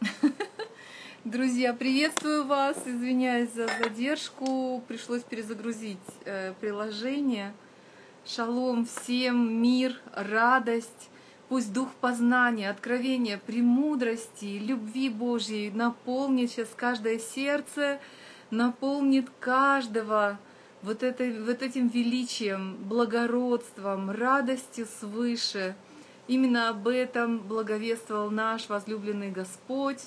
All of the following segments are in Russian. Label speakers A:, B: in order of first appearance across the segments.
A: Друзья, приветствую вас. Извиняюсь за задержку. Пришлось перезагрузить э, приложение. Шалом всем, мир, радость. Пусть дух познания, откровения, премудрости, любви Божьей наполнит сейчас каждое сердце, наполнит каждого вот, этой, вот этим величием, благородством, радостью свыше. Именно об этом благовествовал наш возлюбленный Господь.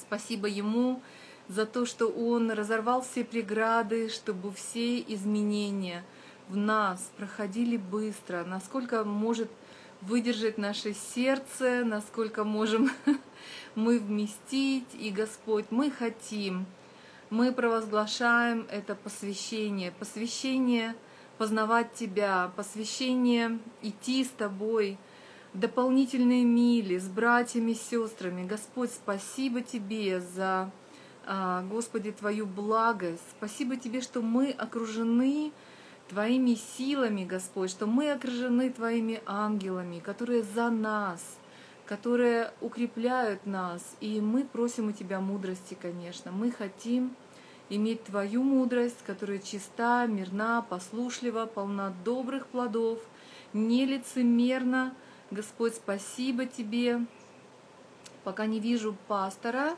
A: Спасибо Ему за то, что Он разорвал все преграды, чтобы все изменения в нас проходили быстро, насколько может выдержать наше сердце, насколько можем мы вместить. И Господь, мы хотим, мы провозглашаем это посвящение, посвящение познавать Тебя, посвящение идти с Тобой – дополнительные мили с братьями, сестрами. Господь, спасибо Тебе за, а, Господи, Твою благость. Спасибо Тебе, что мы окружены Твоими силами, Господь, что мы окружены Твоими ангелами, которые за нас, которые укрепляют нас. И мы просим у Тебя мудрости, конечно. Мы хотим иметь Твою мудрость, которая чиста, мирна, послушлива, полна добрых плодов, нелицемерна, лицемерна, Господь, спасибо Тебе. Пока не вижу пастора.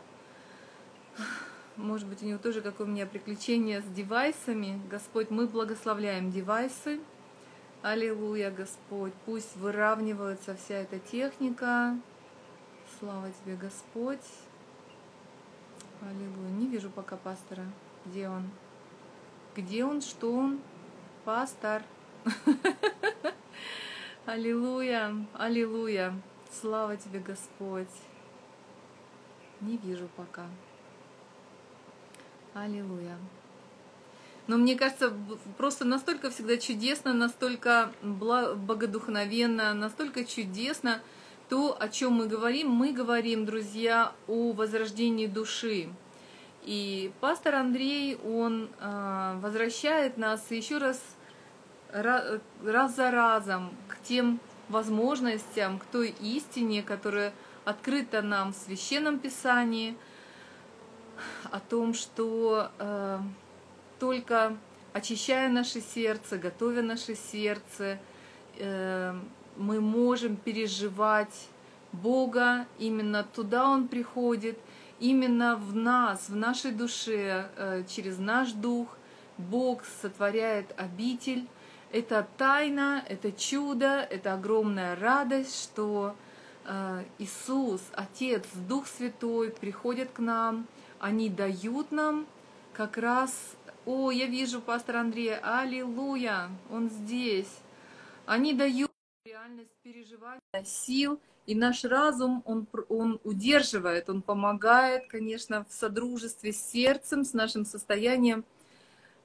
A: Может быть, у него тоже, как у меня, приключения с девайсами. Господь, мы благословляем девайсы. Аллилуйя, Господь. Пусть выравнивается вся эта техника. Слава Тебе, Господь. Аллилуйя. Не вижу пока пастора. Где он? Где он? Что он? Пастор. Аллилуйя, аллилуйя. Слава тебе, Господь. Не вижу пока. Аллилуйя. Но мне кажется, просто настолько всегда чудесно, настолько богодухновенно, настолько чудесно то, о чем мы говорим. Мы говорим, друзья, о возрождении души. И пастор Андрей, он а, возвращает нас еще раз раз за разом к тем возможностям, к той истине, которая открыта нам в Священном Писании, о том, что э, только очищая наше сердце, готовя наше сердце, э, мы можем переживать Бога, именно туда Он приходит, именно в нас, в нашей душе, э, через наш дух. Бог сотворяет обитель, это тайна, это чудо, это огромная радость, что э, Иисус, Отец, Дух Святой приходят к нам, они дают нам как раз... О, я вижу пастора Андрея, аллилуйя, он здесь. Они дают реальность переживания сил, и наш разум, он, он удерживает, он помогает, конечно, в содружестве с сердцем, с нашим состоянием –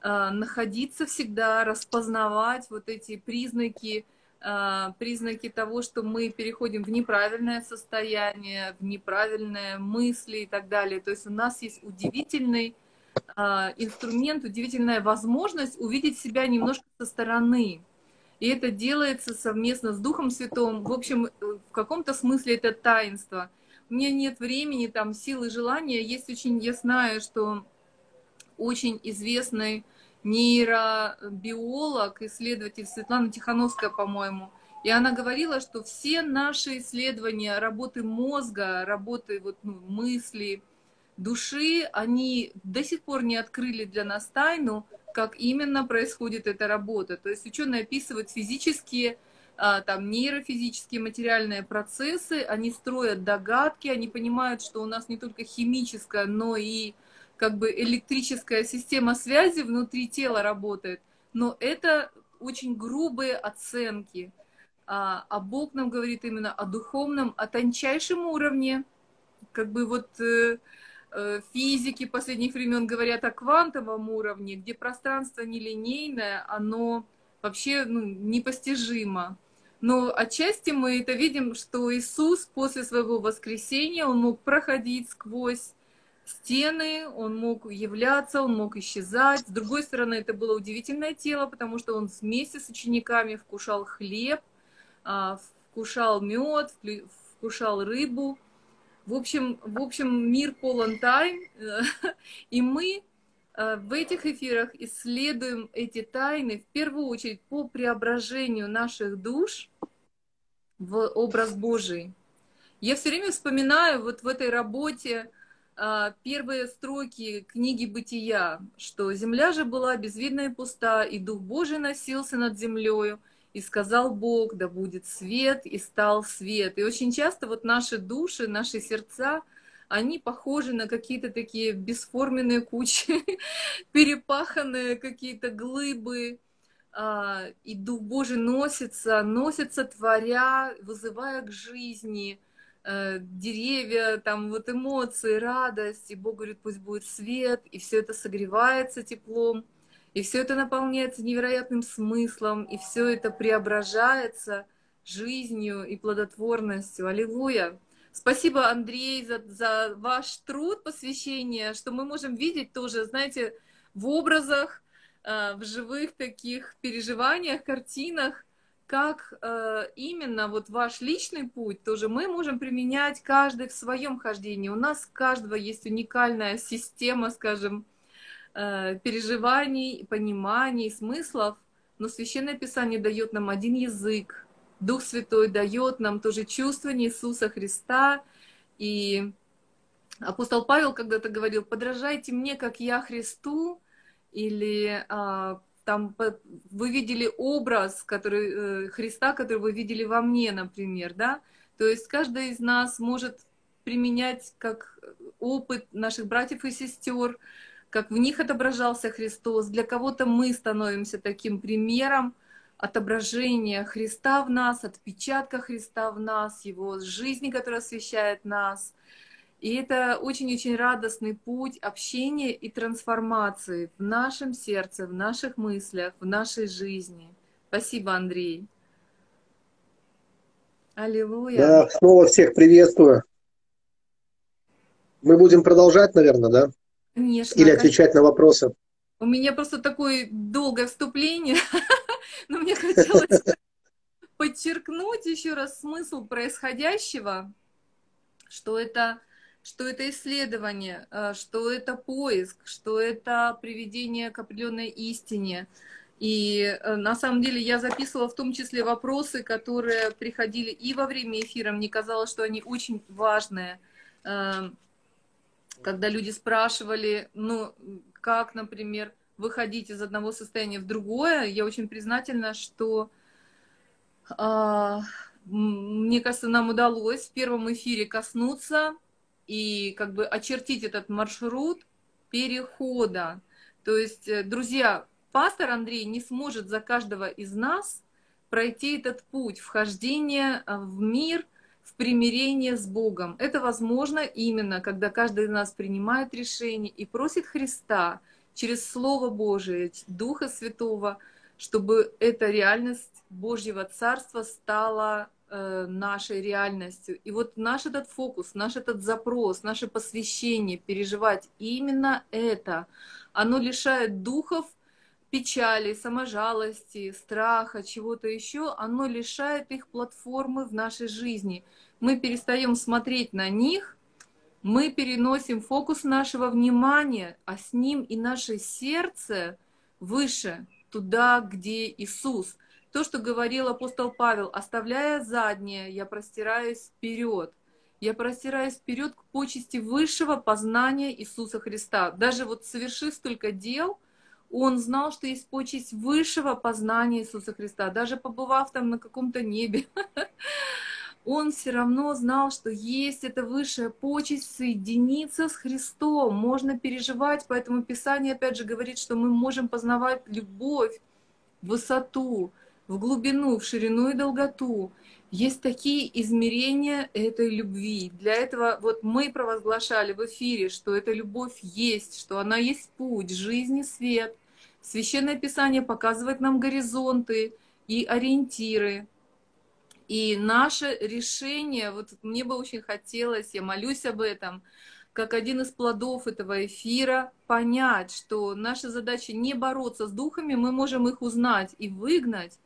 A: находиться всегда, распознавать вот эти признаки, э, признаки того, что мы переходим в неправильное состояние, в неправильные мысли и так далее. То есть у нас есть удивительный э, инструмент, удивительная возможность увидеть себя немножко со стороны. И это делается совместно с Духом Святым. В общем, в каком-то смысле это таинство. У меня нет времени, там, силы, желания. Есть очень, я знаю, что очень известный нейробиолог, исследователь Светлана Тихановская, по-моему, и она говорила, что все наши исследования работы мозга, работы вот, ну, мысли, души, они до сих пор не открыли для нас тайну, как именно происходит эта работа. То есть ученые описывают физические, а, там, нейрофизические, материальные процессы, они строят догадки, они понимают, что у нас не только химическая, но и как бы электрическая система связи внутри тела работает, но это очень грубые оценки. А, а Бог нам говорит именно о духовном, о тончайшем уровне, как бы вот э, э, физики последних времен говорят о квантовом уровне, где пространство нелинейное, оно вообще ну, непостижимо. Но отчасти мы это видим, что Иисус после своего воскресения, он мог проходить сквозь стены, он мог являться, он мог исчезать. С другой стороны, это было удивительное тело, потому что он вместе с учениками вкушал хлеб, а, вкушал мед, вкушал рыбу. В общем, в общем, мир полон тайн, и мы э, в этих эфирах исследуем эти тайны в первую очередь по преображению наших душ в образ Божий. Я все время вспоминаю вот в этой работе первые строки книги «Бытия», что «Земля же была безвидна и пуста, и Дух Божий носился над землею, и сказал Бог, да будет свет, и стал свет. И очень часто вот наши души, наши сердца, они похожи на какие-то такие бесформенные кучи, перепаханные какие-то глыбы, а, и Дух Божий носится, носится, творя, вызывая к жизни э, деревья, там вот эмоции, радость, и Бог говорит, пусть будет свет, и все это согревается теплом. И все это наполняется невероятным смыслом, и все это преображается жизнью и плодотворностью. Аллилуйя! Спасибо, Андрей, за, за ваш труд, посвящение, что мы можем видеть тоже, знаете, в образах, э, в живых таких переживаниях, картинах, как э, именно вот ваш личный путь тоже мы можем применять каждый в своем хождении. У нас каждого есть уникальная система, скажем, Э, переживаний, пониманий, смыслов, но Священное Писание дает нам один язык. Дух Святой дает нам тоже чувствование Иисуса Христа. И апостол Павел когда-то говорил, подражайте мне, как я Христу, или а, там вы видели образ который, э, Христа, который вы видели во мне, например, да? То есть каждый из нас может применять как опыт наших братьев и сестер, как в них отображался Христос. Для кого-то мы становимся таким примером отображения Христа в нас, отпечатка Христа в нас, Его жизни, которая освещает нас. И это очень-очень радостный путь общения и трансформации в нашем сердце, в наших мыслях, в нашей жизни. Спасибо, Андрей.
B: Аллилуйя. Да, снова всех приветствую. Мы будем продолжать, наверное, да?
A: Конечно.
B: Или отвечать на вопросы.
A: У меня просто такое долгое вступление, но мне хотелось подчеркнуть еще раз смысл происходящего, что это, что это исследование, э, что это поиск, что это приведение к определенной истине. И э, на самом деле я записывала в том числе вопросы, которые приходили и во время эфира. Мне казалось, что они очень важные эм, когда люди спрашивали, ну, как, например, выходить из одного состояния в другое, я очень признательна, что э, мне кажется, нам удалось в первом эфире коснуться и как бы очертить этот маршрут перехода. То есть, э, друзья, пастор Андрей не сможет за каждого из нас пройти этот путь вхождения в мир – в примирение с Богом. Это возможно именно, когда каждый из нас принимает решение и просит Христа через Слово Божие, Духа Святого, чтобы эта реальность Божьего Царства стала э, нашей реальностью. И вот наш этот фокус, наш этот запрос, наше посвящение переживать именно это, оно лишает духов печали, саможалости, страха, чего-то еще, оно лишает их платформы в нашей жизни. Мы перестаем смотреть на них, мы переносим фокус нашего внимания, а с ним и наше сердце выше, туда, где Иисус. То, что говорил апостол Павел, оставляя заднее, я простираюсь вперед. Я простираюсь вперед к почести высшего познания Иисуса Христа. Даже вот совершив столько дел – он знал, что есть почесть высшего познания Иисуса Христа. Даже побывав там на каком-то небе, он все равно знал, что есть эта высшая почесть соединиться с Христом. Можно переживать, поэтому Писание опять же говорит, что мы можем познавать любовь, высоту, в глубину, в ширину и долготу. Есть такие измерения этой любви. Для этого вот мы провозглашали в эфире, что эта любовь есть, что она есть путь, жизнь и свет. Священное Писание показывает нам горизонты и ориентиры. И наше решение, вот мне бы очень хотелось, я молюсь об этом, как один из плодов этого эфира, понять, что наша задача не бороться с духами, мы можем их узнать и выгнать,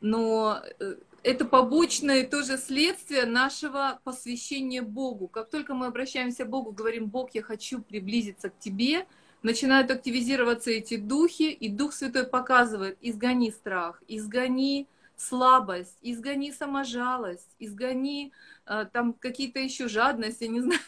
A: но э, это побочное тоже следствие нашего посвящения Богу. Как только мы обращаемся к Богу, говорим, Бог, я хочу приблизиться к Тебе, начинают активизироваться эти духи, и Дух Святой показывает, изгони страх, изгони слабость, изгони саможалость, изгони э, там какие-то еще жадности, не знаю.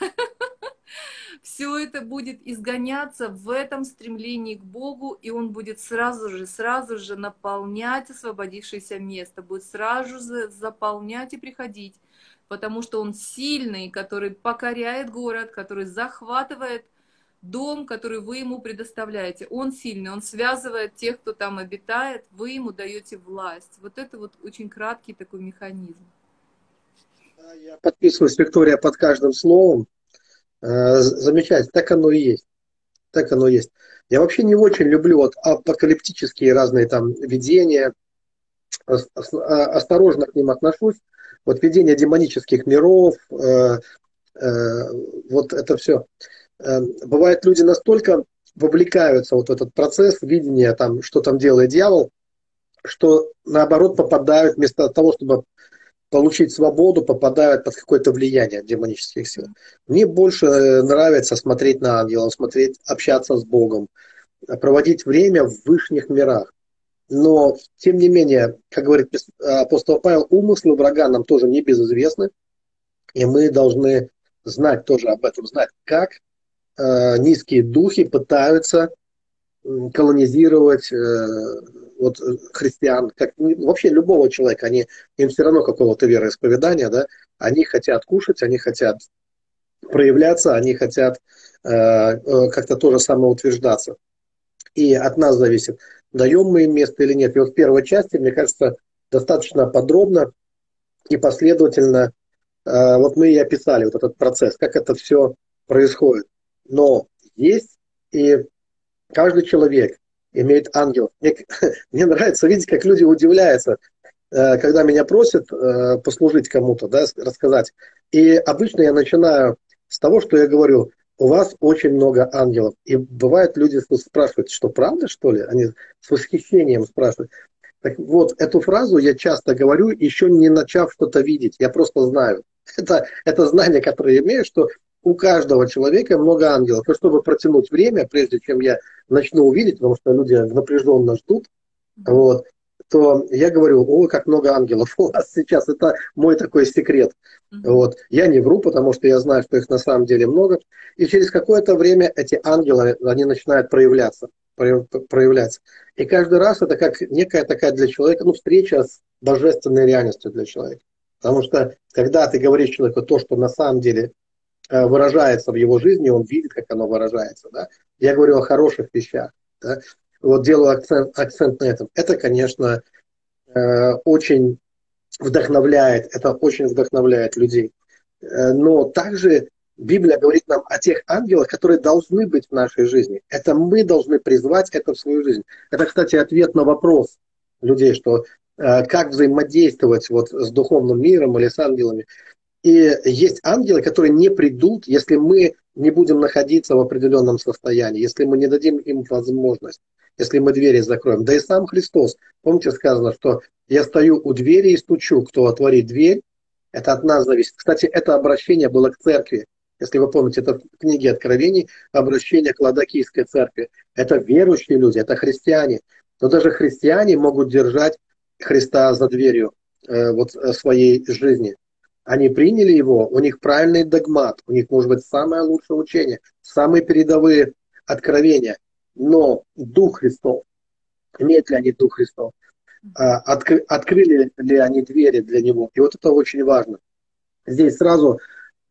A: Все это будет изгоняться в этом стремлении к Богу, и Он будет сразу же, сразу же наполнять освободившееся место, будет сразу же заполнять и приходить, потому что Он сильный, который покоряет город, который захватывает дом, который вы ему предоставляете. Он сильный, он связывает тех, кто там обитает, вы ему даете власть. Вот это вот очень краткий такой механизм.
B: Я подписываюсь, Виктория, под каждым словом. Э, замечательно, так оно и есть. Так оно и есть. Я вообще не очень люблю вот апокалиптические разные там видения. А, осторожно к ним отношусь. Вот видение демонических миров, э, э, вот это все. Бывает, люди настолько вовлекаются вот в этот процесс видения, там, что там делает дьявол, что наоборот попадают вместо того, чтобы получить свободу, попадают под какое-то влияние демонических сил. Мне больше э, нравится смотреть на ангелов, смотреть, общаться с Богом, проводить время в высших мирах. Но, тем не менее, как говорит апостол Павел, умыслы врага нам тоже не безызвестны, и мы должны знать тоже об этом, знать, как Э, низкие духи пытаются колонизировать э, вот, христиан, как вообще любого человека, они, им все равно какого-то вероисповедания, да, они хотят кушать, они хотят проявляться, они хотят э, как-то тоже самоутверждаться. И от нас зависит, даем мы им место или нет. И вот в первой части, мне кажется, достаточно подробно и последовательно вот мы и описали вот этот процесс, как это все происходит но есть и каждый человек имеет ангел. Мне, мне нравится видеть, как люди удивляются, э, когда меня просят э, послужить кому-то, да, рассказать. И обычно я начинаю с того, что я говорю, у вас очень много ангелов. И бывает, люди спрашивают, что правда, что ли? Они с восхищением спрашивают. Так вот, эту фразу я часто говорю, еще не начав что-то видеть. Я просто знаю. Это, это знание, которое я имею, что у каждого человека много ангелов. И чтобы протянуть время, прежде чем я начну увидеть, потому что люди напряженно ждут, вот, то я говорю, ой, как много ангелов у вас сейчас. Это мой такой секрет. Вот. Я не вру, потому что я знаю, что их на самом деле много. И через какое-то время эти ангелы, они начинают проявляться. проявляться. И каждый раз это как некая такая для человека, ну, встреча с божественной реальностью для человека. Потому что когда ты говоришь человеку то, что на самом деле выражается в его жизни, он видит, как оно выражается. Да? Я говорю о хороших вещах. Да? Вот делаю акцент, акцент на этом. Это, конечно, э, очень вдохновляет, это очень вдохновляет людей. Э, но также Библия говорит нам о тех ангелах, которые должны быть в нашей жизни. Это мы должны призвать это в свою жизнь. Это, кстати, ответ на вопрос людей, что как взаимодействовать вот с духовным миром или с ангелами. И есть ангелы, которые не придут, если мы не будем находиться в определенном состоянии, если мы не дадим им возможность, если мы двери закроем. Да и сам Христос, помните, сказано, что я стою у двери и стучу, кто отворит дверь, это от нас зависит. Кстати, это обращение было к церкви. Если вы помните, это в книге Откровений обращение к Ладокийской церкви. Это верующие люди, это христиане. Но даже христиане могут держать Христа за дверью э, вот, э, своей жизни. Они приняли его, у них правильный догмат, у них может быть самое лучшее учение, самые передовые откровения. Но Дух Христов, имеют ли они Дух Христов, а, откры, открыли ли они двери для него. И вот это очень важно. Здесь сразу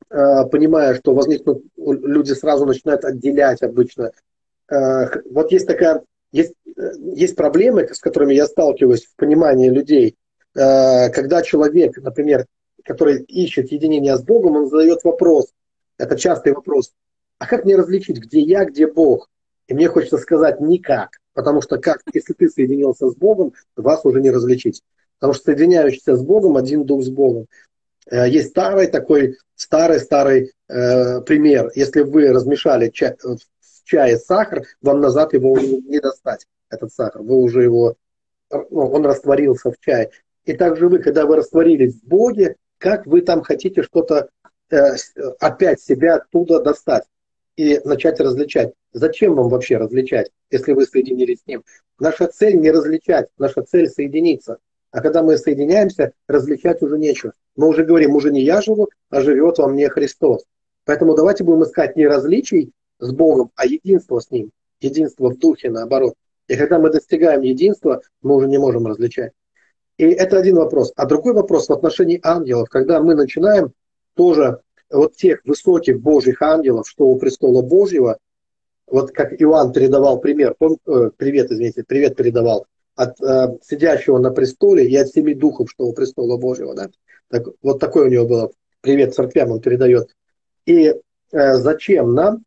B: а, понимая, что возникнут, люди сразу начинают отделять обычно. А, вот есть такая, есть, есть проблемы, с которыми я сталкиваюсь в понимании людей. Когда человек, например, который ищет единение с Богом, он задает вопрос, это частый вопрос, а как мне различить, где я, где Бог? И мне хочется сказать никак, потому что как, если ты соединился с Богом, вас уже не различить. Потому что соединяющийся с Богом, один дух с Богом. Э, есть старый такой, старый-старый э, пример. Если вы размешали чай, в чае сахар, вам назад его не достать, этот сахар. Вы уже его, ну, он растворился в чае. И также вы, когда вы растворились в Боге, как вы там хотите что-то э, опять себя оттуда достать и начать различать. Зачем вам вообще различать, если вы соединились с Ним? Наша цель не различать, наша цель соединиться. А когда мы соединяемся, различать уже нечего. Мы уже говорим, уже не я живу, а живет во мне Христос. Поэтому давайте будем искать не различий с Богом, а единство с Ним. Единство в духе, наоборот. И когда мы достигаем единства, мы уже не можем различать. И это один вопрос. А другой вопрос в отношении ангелов, когда мы начинаем тоже вот тех высоких Божьих ангелов, что у престола Божьего, вот как Иоанн передавал пример, пом, э, привет, извините, привет передавал, от э, сидящего на престоле и от семи духов, что у престола Божьего, да. Так, вот такой у него был привет церквям он передает. И э, зачем нам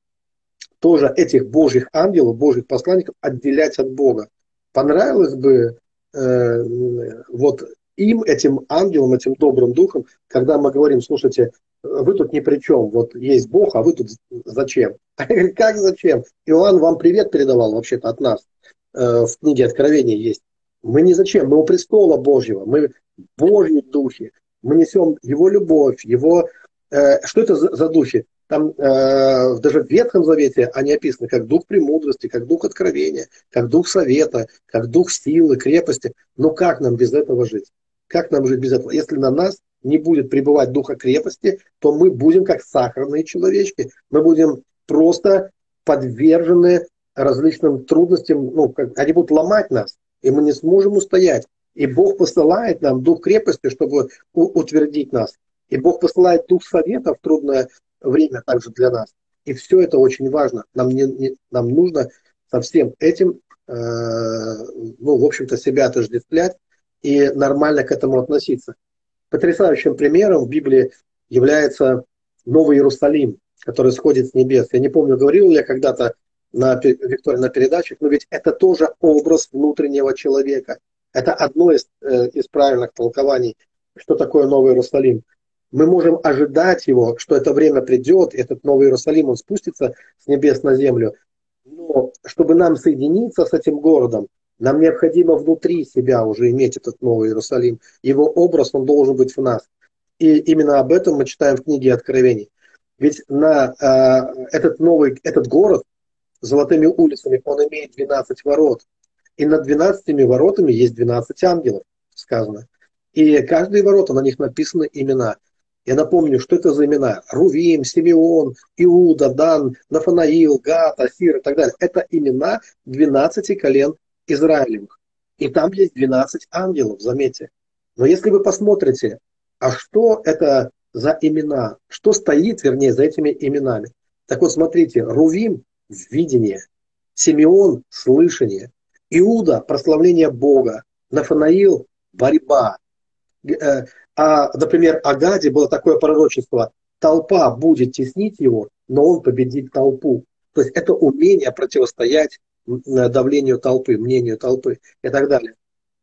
B: тоже этих Божьих ангелов, Божьих посланников отделять от Бога? Понравилось бы э, вот им, этим ангелам, этим добрым духом, когда мы говорим, слушайте, вы тут ни при чем, вот есть Бог, а вы тут зачем? Как зачем? Иоанн вам привет передавал вообще-то от нас. Э, в книге Откровения есть. Мы не зачем, мы у престола Божьего, мы Божьи духи, мы несем Его любовь, Его... Э, что это за духи? Там э, даже в Ветхом Завете они описаны как дух премудрости, как дух откровения, как дух совета, как дух силы, крепости. Но как нам без этого жить? Как нам жить без этого? Если на нас не будет пребывать духа крепости, то мы будем как сахарные человечки. Мы будем просто подвержены различным трудностям, ну, как, они будут ломать нас, и мы не сможем устоять. И Бог посылает нам дух крепости, чтобы утвердить нас. И Бог посылает дух совета в трудное время также для нас. И все это очень важно. Нам, не, не, нам нужно со всем этим, э, ну, в общем-то, себя отождествлять и нормально к этому относиться. Потрясающим примером в Библии является Новый Иерусалим, который сходит с небес. Я не помню, говорил ли я когда-то на, Виктория, на передачах, но ведь это тоже образ внутреннего человека. Это одно из, э, из правильных толкований, что такое Новый Иерусалим. Мы можем ожидать его, что это время придет, этот Новый Иерусалим, он спустится с небес на землю. Но чтобы нам соединиться с этим городом, нам необходимо внутри себя уже иметь этот Новый Иерусалим. Его образ, он должен быть в нас. И именно об этом мы читаем в книге Откровений. Ведь на э, этот новый, этот город, золотыми улицами, он имеет 12 ворот. И над 12 воротами есть 12 ангелов, сказано. И каждые ворота, на них написаны имена. Я напомню, что это за имена. Рувим, Симеон, Иуда, Дан, Нафанаил, Гат, Асир и так далее. Это имена 12 колен Израилевых. И там есть 12 ангелов, заметьте. Но если вы посмотрите, а что это за имена? Что стоит, вернее, за этими именами? Так вот, смотрите, Рувим видение, Симеон – слышание, Иуда – прославление Бога, Нафанаил – борьба. Э, а, например, Агаде было такое пророчество – толпа будет теснить его, но он победит толпу. То есть это умение противостоять давлению толпы, мнению толпы и так далее.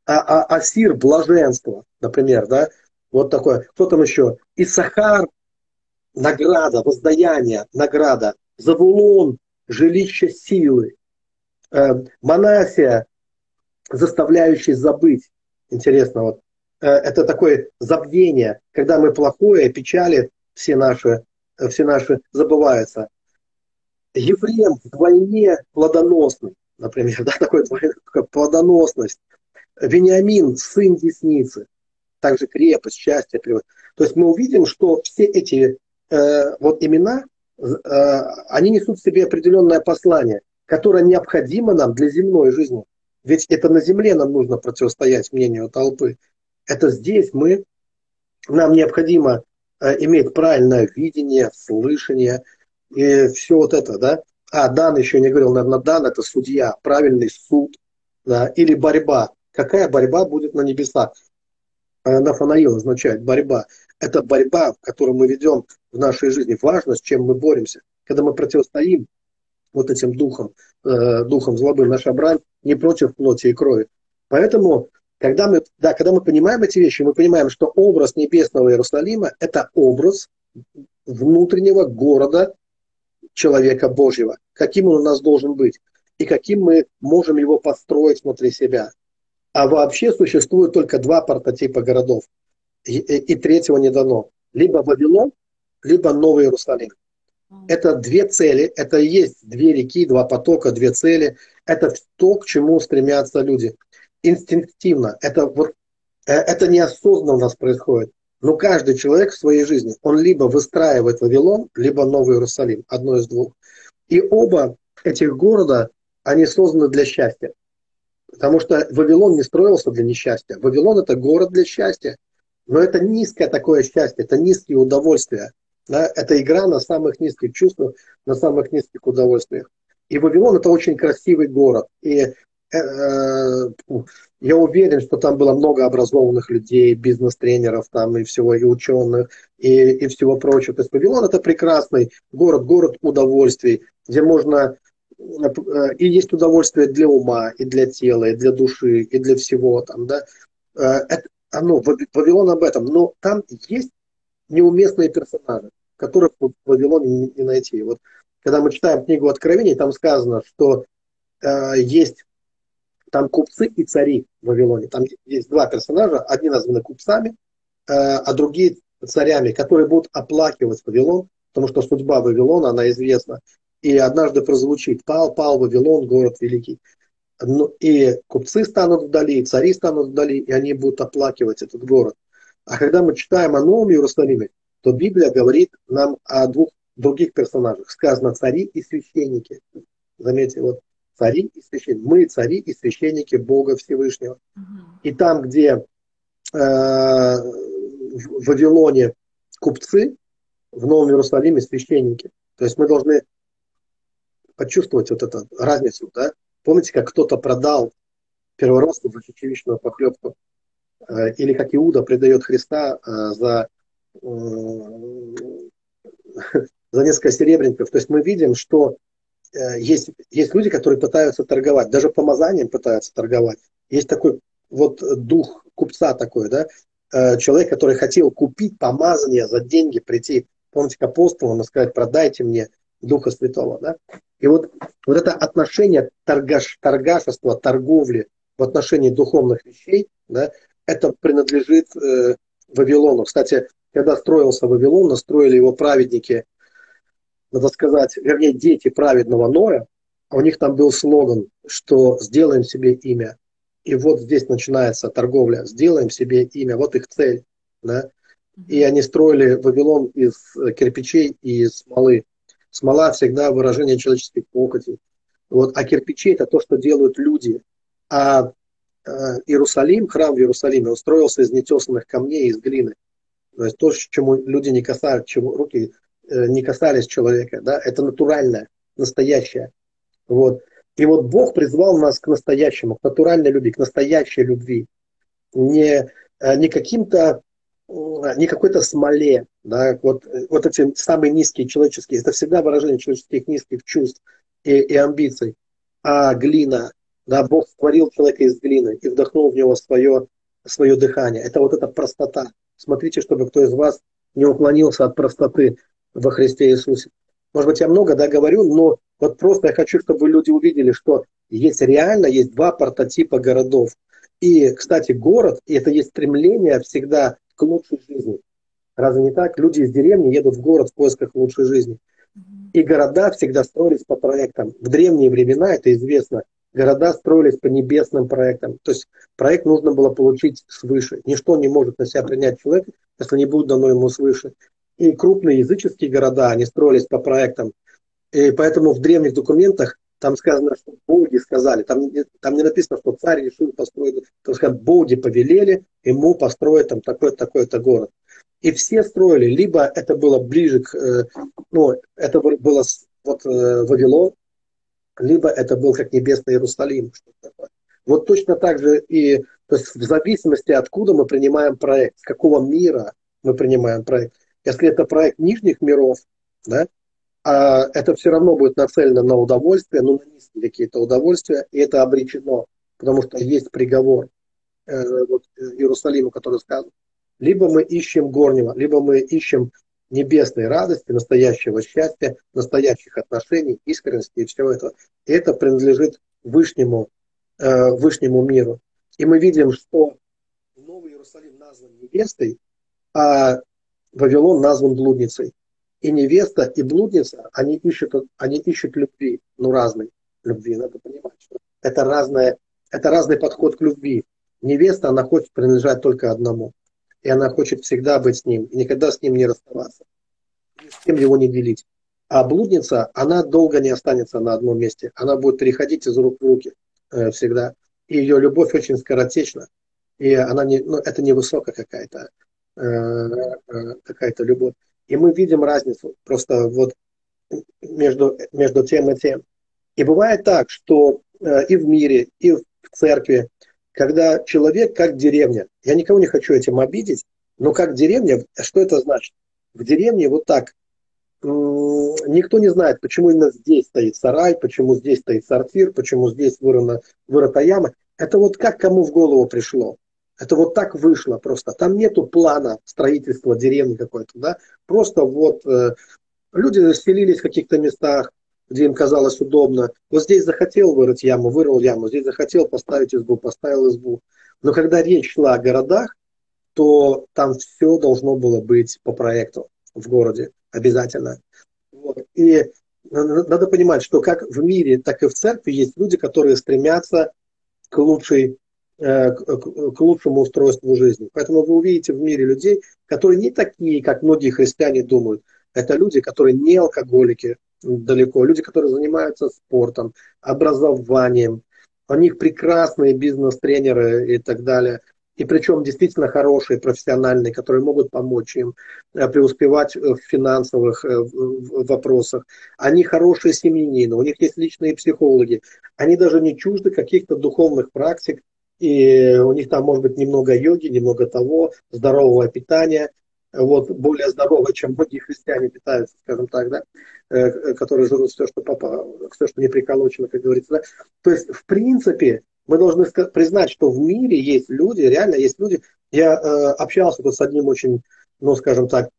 B: А, а Асир – блаженство, например, да, вот такое. Кто там еще? Исахар – награда, воздаяние, награда. Завулон жилище силы. Э, монасия, заставляющий забыть. Интересно, вот. Э, это такое забвение, когда мы плохое, печали, все наши, все наши забываются. Ефрем вдвойне плодоносный, например, да, такой плодоносность. Вениамин, сын десницы, также крепость, счастье. То есть мы увидим, что все эти э, вот имена, Э, они несут в себе определенное послание, которое необходимо нам для земной жизни. Ведь это на земле нам нужно противостоять мнению толпы. Это здесь мы, нам необходимо э, иметь правильное видение, слышание и все вот это, да. А, Дан еще не говорил, наверное, Дан это судья, правильный суд, да, или борьба. Какая борьба будет на небесах? Э, Нафанаил означает борьба. Это борьба, которую мы ведем в нашей жизни. Важно, с чем мы боремся. Когда мы противостоим вот этим духом, э, духом злобы, наша брань не против плоти и крови. Поэтому, когда мы, да, когда мы понимаем эти вещи, мы понимаем, что образ небесного Иерусалима – это образ внутреннего города человека Божьего. Каким он у нас должен быть и каким мы можем его построить внутри себя. А вообще существует только два прототипа городов. И, и, и третьего не дано. Либо Вавилон, либо Новый Иерусалим. Это две цели, это и есть две реки, два потока, две цели. Это то, к чему стремятся люди. Инстинктивно. Это, э, это неосознанно у нас происходит. Но каждый человек в своей жизни, он либо выстраивает Вавилон, либо Новый Иерусалим. Одно из двух. И оба этих города, они созданы для счастья. Потому что Вавилон не строился для несчастья. Вавилон – это город для счастья. Но это низкое такое счастье, это низкие удовольствия. Да? Это игра на самых низких чувствах, на самых низких удовольствиях. И Вавилон это очень красивый город. И я уверен, что там было много образованных людей, бизнес-тренеров там и всего, и ученых, и, и всего прочего. То есть Вавилон это прекрасный город, город удовольствий, где можно э, и есть удовольствие для ума, и для тела, и для души, и для всего там, да. Э, это, оно, Вавилон об этом, но там есть неуместные персонажи которых в Вавилоне не, найти. Вот когда мы читаем книгу Откровений, там сказано, что э, есть там купцы и цари в Вавилоне. Там есть два персонажа, одни названы купцами, э, а другие царями, которые будут оплакивать Вавилон, потому что судьба Вавилона, она известна. И однажды прозвучит «Пал, пал Вавилон, город великий». Ну, и купцы станут вдали, и цари станут вдали, и они будут оплакивать этот город. А когда мы читаем о Новом Иерусалиме, то Библия говорит нам о двух других персонажах. Сказано цари и священники. Заметьте, вот цари и священники. Мы цари и священники Бога Всевышнего. Угу. И там, где э, в Вавилоне купцы, в Новом Иерусалиме священники. То есть мы должны почувствовать вот эту разницу. Да? Помните, как кто-то продал первородству за чечевичную похлебку? Э, или как Иуда предает Христа э, за за несколько серебряников. То есть мы видим, что э, есть, есть люди, которые пытаются торговать, даже помазанием пытаются торговать. Есть такой вот дух купца такой, да, э, человек, который хотел купить помазание за деньги, прийти, помните, к апостолам и сказать, продайте мне Духа Святого, да. И вот, вот это отношение торгаш, торгашества, торговли в отношении духовных вещей, да, это принадлежит э, Вавилону. Кстати, когда строился Вавилон, настроили его праведники, надо сказать, вернее, дети праведного Ноя, а у них там был слоган, что сделаем себе имя. И вот здесь начинается торговля. Сделаем себе имя. Вот их цель. Да? И они строили Вавилон из кирпичей и из смолы. Смола всегда выражение человеческих похотей. Вот, а кирпичи это то, что делают люди. А э, Иерусалим, храм в Иерусалиме, он строился из нетесанных камней, из глины. То есть то, чему люди не касаются, чему руки э, не касались человека, да, это натуральное, настоящее. Вот. И вот Бог призвал нас к настоящему, к натуральной любви, к настоящей любви. Не, э, не каким-то, э, не какой-то смоле, да, вот, вот эти самые низкие человеческие, это всегда выражение человеческих низких чувств и, и амбиций, а глина, да, Бог створил человека из глины и вдохнул в него свое, свое дыхание. Это вот эта простота. Смотрите, чтобы кто из вас не уклонился от простоты во Христе Иисусе. Может быть, я много да, говорю, но вот просто я хочу, чтобы люди увидели, что есть реально, есть два прототипа городов. И, кстати, город, и это есть стремление всегда к лучшей жизни. Разве не так? Люди из деревни едут в город в поисках лучшей жизни. И города всегда строились по проектам. В древние времена, это известно, города строились по небесным проектам. То есть проект нужно было получить свыше. Ничто не может на себя принять человек, если не будет дано ему свыше. И крупные языческие города, они строились по проектам. И поэтому в древних документах там сказано, что боги сказали, там, там не написано, что царь решил построить, там сказано, боги повелели ему построить там такой-то, такой-то город. И все строили, либо это было ближе к, э, ну, это было вот э, Вавилон, либо это был как небесный Иерусалим. Вот точно так же и то есть в зависимости, откуда мы принимаем проект, с какого мира мы принимаем проект. Если это проект нижних миров, да, а это все равно будет нацелено на удовольствие, ну, на низкие какие-то удовольствия, и это обречено, потому что есть приговор э, вот, Иерусалиму, который сказан. Либо мы ищем горнего, либо мы ищем небесной радости, настоящего счастья, настоящих отношений, искренности и всего этого. И это принадлежит Вышнему, э, Вышнему миру. И мы видим, что Новый Иерусалим назван невестой, а Вавилон назван блудницей. И невеста, и блудница, они ищут, они ищут любви, ну разной любви, надо понимать, что это, разное, это разный подход к любви. Невеста, она хочет принадлежать только одному. И она хочет всегда быть с ним, и никогда с ним не расставаться. Ни с кем его не делить. А блудница, она долго не останется на одном месте. Она будет переходить из рук в руки э, всегда. И ее любовь очень скоротечна. И она не, ну, это невысокая какая-то э, э, какая-то любовь. И мы видим разницу просто вот между, между тем и тем. И бывает так, что э, и в мире, и в церкви, когда человек как деревня, я никого не хочу этим обидеть, но как деревня, что это значит? В деревне вот так, никто не знает, почему именно здесь стоит сарай, почему здесь стоит сортир, почему здесь вырыта, вырыта яма. Это вот как кому в голову пришло. Это вот так вышло просто. Там нету плана строительства деревни какой-то, да. Просто вот э, люди селились в каких-то местах, где им казалось удобно. Вот здесь захотел вырыть яму, вырыл яму, здесь захотел поставить избу, поставил избу. Но когда речь шла о городах, то там все должно было быть по проекту в городе обязательно. Вот. И надо понимать, что как в мире, так и в церкви есть люди, которые стремятся к лучшей к лучшему устройству жизни. Поэтому вы увидите в мире людей, которые не такие, как многие христиане думают. Это люди, которые не алкоголики далеко, люди, которые занимаются спортом, образованием. У них прекрасные бизнес-тренеры и так далее. И причем действительно хорошие, профессиональные, которые могут помочь им э, преуспевать в финансовых э, вопросах. Они хорошие семьянины, у них есть личные психологи. Они даже не чужды каких-то духовных практик, и у них там может быть немного йоги, немного того, здорового питания, вот, более здорового, чем многие христиане питаются, скажем так, да, э, которые жрут все, что попало, все, что не приколочено, как говорится. Да. То есть, в принципе, мы должны признать, что в мире есть люди, реально есть люди. Я э, общался тут с одним очень, ну, скажем так,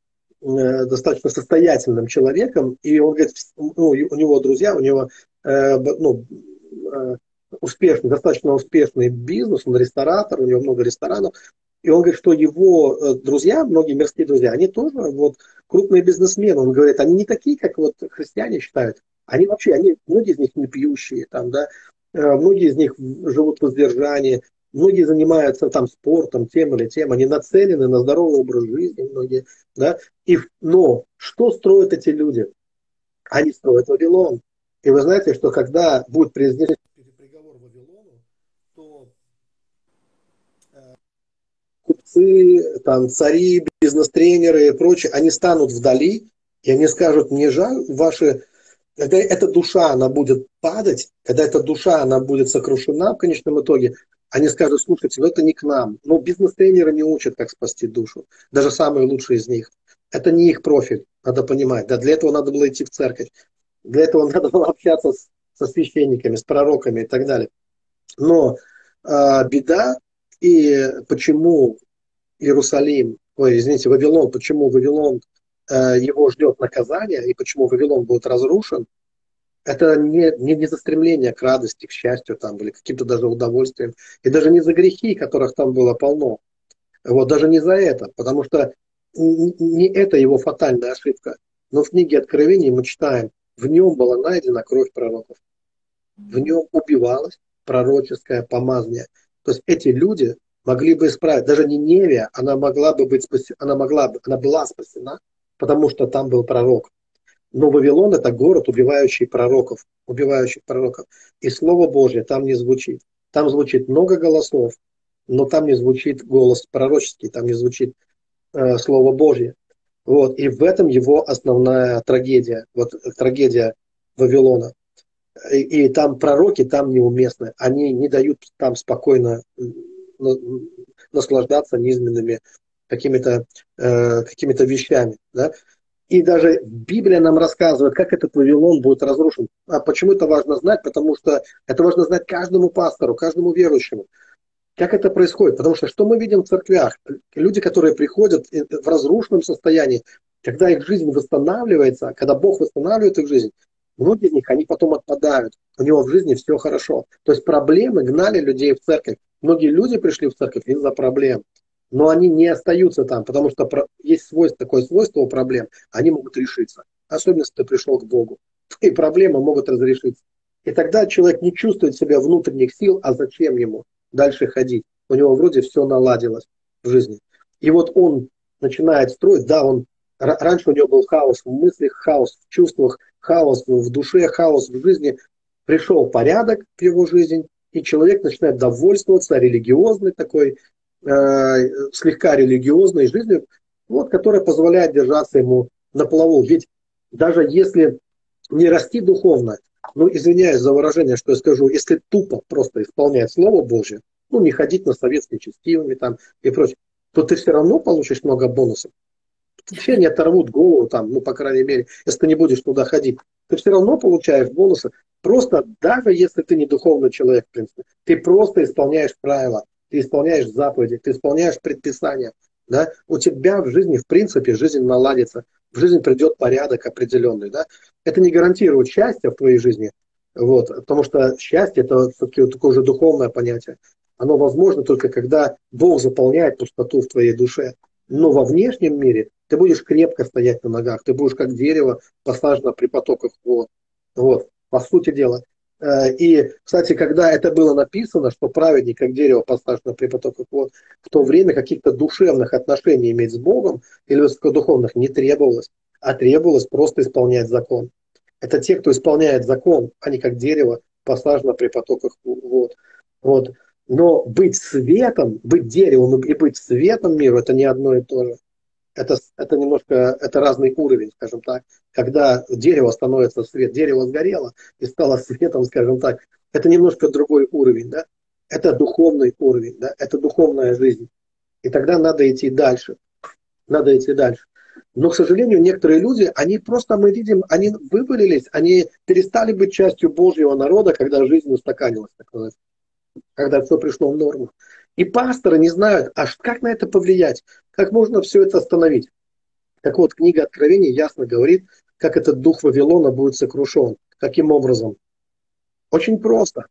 B: э, достаточно состоятельным человеком, и он говорит, ну, у него друзья, у него, э, ну, э, успешный, достаточно успешный бизнес, он ресторатор, у него много ресторанов, и он говорит, что его э, друзья, многие мирские друзья, они тоже вот крупные бизнесмены. Он говорит, они не такие, как вот христиане считают. Они вообще, они, многие из них не пьющие, там, да, э, многие из них живут в воздержании, многие занимаются там спортом, тем или тем, они нацелены на здоровый образ жизни, многие, да, и, но что строят эти люди? Они строят Вавилон. И вы знаете, что когда будет произнесен купцы, там, цари, бизнес-тренеры и прочие, они станут вдали, и они скажут, мне жаль ваши... Когда эта душа, она будет падать, когда эта душа, она будет сокрушена в конечном итоге, они скажут, слушайте, ну это не к нам. Но бизнес-тренеры не учат, как спасти душу. Даже самые лучшие из них. Это не их профиль, надо понимать. Да, для этого надо было идти в церковь. Для этого надо было общаться с, со священниками, с пророками и так далее. Но э, беда и почему Иерусалим, ой, извините, Вавилон, почему Вавилон, э, его ждет наказание, и почему Вавилон будет разрушен, это не, не, не за стремление к радости, к счастью там, или каким-то даже удовольствием, и даже не за грехи, которых там было полно. Вот даже не за это, потому что не это его фатальная ошибка. Но в книге Откровений мы читаем, в нем была найдена кровь пророков. В нем убивалось пророческое помазание. То есть эти люди могли бы исправить. Даже не Невия, она могла бы быть спасена, она могла бы, она была спасена, потому что там был пророк. Но Вавилон это город, убивающий пророков, убивающих пророков. И Слово Божье там не звучит. Там звучит много голосов, но там не звучит голос пророческий, там не звучит э, Слово Божье. Вот. И в этом его основная трагедия, вот трагедия Вавилона. И, и там пророки там неуместны, они не дают там спокойно наслаждаться низменными какими-то э, какими вещами. Да? И даже Библия нам рассказывает, как этот Вавилон будет разрушен. А почему это важно знать? Потому что это важно знать каждому пастору, каждому верующему. Как это происходит? Потому что что мы видим в церквях? Люди, которые приходят в разрушенном состоянии, когда их жизнь восстанавливается, когда Бог восстанавливает их жизнь, многие из них, они потом отпадают. У него в жизни все хорошо. То есть проблемы гнали людей в церковь. Многие люди пришли в церковь из-за проблем, но они не остаются там, потому что есть свойство, такое свойство у проблем, они могут решиться. Особенно, если ты пришел к Богу. Твои проблемы могут разрешиться. И тогда человек не чувствует себя внутренних сил, а зачем ему дальше ходить? У него вроде все наладилось в жизни. И вот он начинает строить, да, он раньше у него был хаос в мыслях, хаос в чувствах, хаос в душе, хаос в жизни. Пришел порядок в его жизнь, и человек начинает довольствоваться религиозной такой, э, слегка религиозной жизнью, вот, которая позволяет держаться ему на плаву. Ведь даже если не расти духовно, ну, извиняюсь за выражение, что я скажу, если тупо просто исполнять Слово Божье, ну, не ходить на советские частивами там и прочее, то ты все равно получишь много бонусов. Тебе не оторвут голову там, ну, по крайней мере, если ты не будешь туда ходить. Ты все равно получаешь бонусы. Просто даже если ты не духовный человек, в принципе, ты просто исполняешь правила, ты исполняешь заповеди, ты исполняешь предписания. Да? У тебя в жизни, в принципе, жизнь наладится, в жизнь придет порядок определенный. Да? Это не гарантирует счастье в твоей жизни, вот, потому что счастье это все-таки вот такое же духовное понятие. Оно возможно только когда Бог заполняет пустоту в твоей душе. Но во внешнем мире ты будешь крепко стоять на ногах, ты будешь как дерево посажено при потоках вод. Вот, по сути дела. Э, и, кстати, когда это было написано, что праведник, как дерево посажено при потоках вод, в то время каких-то душевных отношений иметь с Богом или высокодуховных не требовалось, а требовалось просто исполнять закон. Это те, кто исполняет закон, а не как дерево посажено при потоках вод. Вот. Но быть светом, быть деревом и быть светом миру, это не одно и то же. Это, это немножко, это разный уровень, скажем так. Когда дерево становится свет, дерево сгорело и стало светом, скажем так, это немножко другой уровень, да? Это духовный уровень, да? Это духовная жизнь. И тогда надо идти дальше. Надо идти дальше. Но, к сожалению, некоторые люди, они просто, мы видим, они вывалились, они перестали быть частью Божьего народа, когда жизнь устаканилась, так сказать когда все пришло в норму. И пасторы не знают, а как на это повлиять, как можно все это остановить. Так вот, книга Откровений ясно говорит, как этот дух Вавилона будет сокрушен. Каким образом? Очень просто.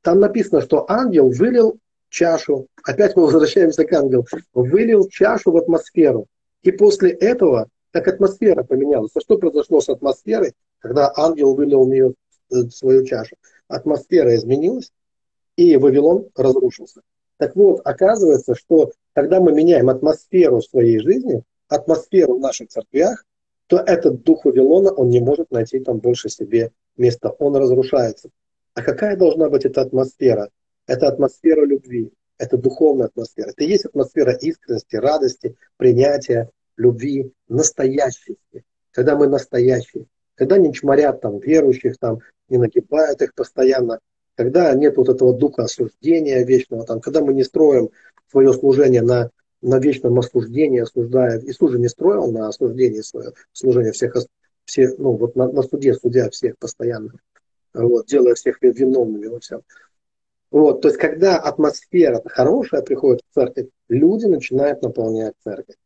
B: Там написано, что ангел вылил чашу, опять мы возвращаемся к ангелу, вылил чашу в атмосферу. И после этого, как атмосфера поменялась, а что произошло с атмосферой, когда ангел вылил в нее э, свою чашу? Атмосфера изменилась, и Вавилон разрушился. Так вот, оказывается, что когда мы меняем атмосферу своей жизни, атмосферу в наших церквях, то этот дух Вавилона, он не может найти там больше себе места, он разрушается. А какая должна быть эта атмосфера? Это атмосфера любви, это духовная атмосфера. Это есть атмосфера искренности, радости, принятия, любви, настоящести. Когда мы настоящие. Когда не чморят там верующих, там, не нагибают их постоянно, когда нет вот этого духа осуждения вечного, там, когда мы не строим свое служение на, на вечном осуждении, осуждая. Иисус же не строил на осуждении свое служение всех, все, ну, вот на, на суде судя всех постоянно, вот, делая всех виновными во всем. Вот, то есть, когда атмосфера хорошая приходит в церковь, люди начинают наполнять церковь.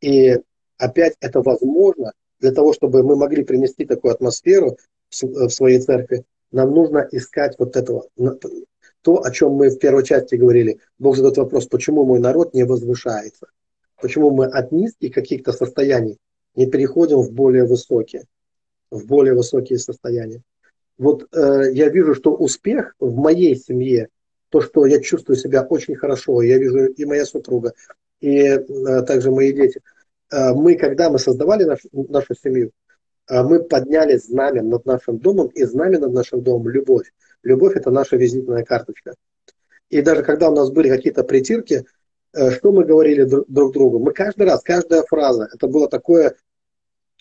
B: И опять это возможно для того, чтобы мы могли принести такую атмосферу в своей церкви, нам нужно искать вот этого, то, о чем мы в первой части говорили. Бог задает вопрос, почему мой народ не возвышается? Почему мы от низких каких-то состояний не переходим в более высокие, в более высокие состояния? Вот э, я вижу, что успех в моей семье, то, что я чувствую себя очень хорошо, я вижу и моя супруга, и э, также мои дети. Э, мы, когда мы создавали наш, нашу семью, мы подняли знамя над нашим домом, и знамя над нашим домом – любовь. Любовь – это наша визитная карточка. И даже когда у нас были какие-то притирки, э, что мы говорили друг другу? Мы каждый раз, каждая фраза, это было такое,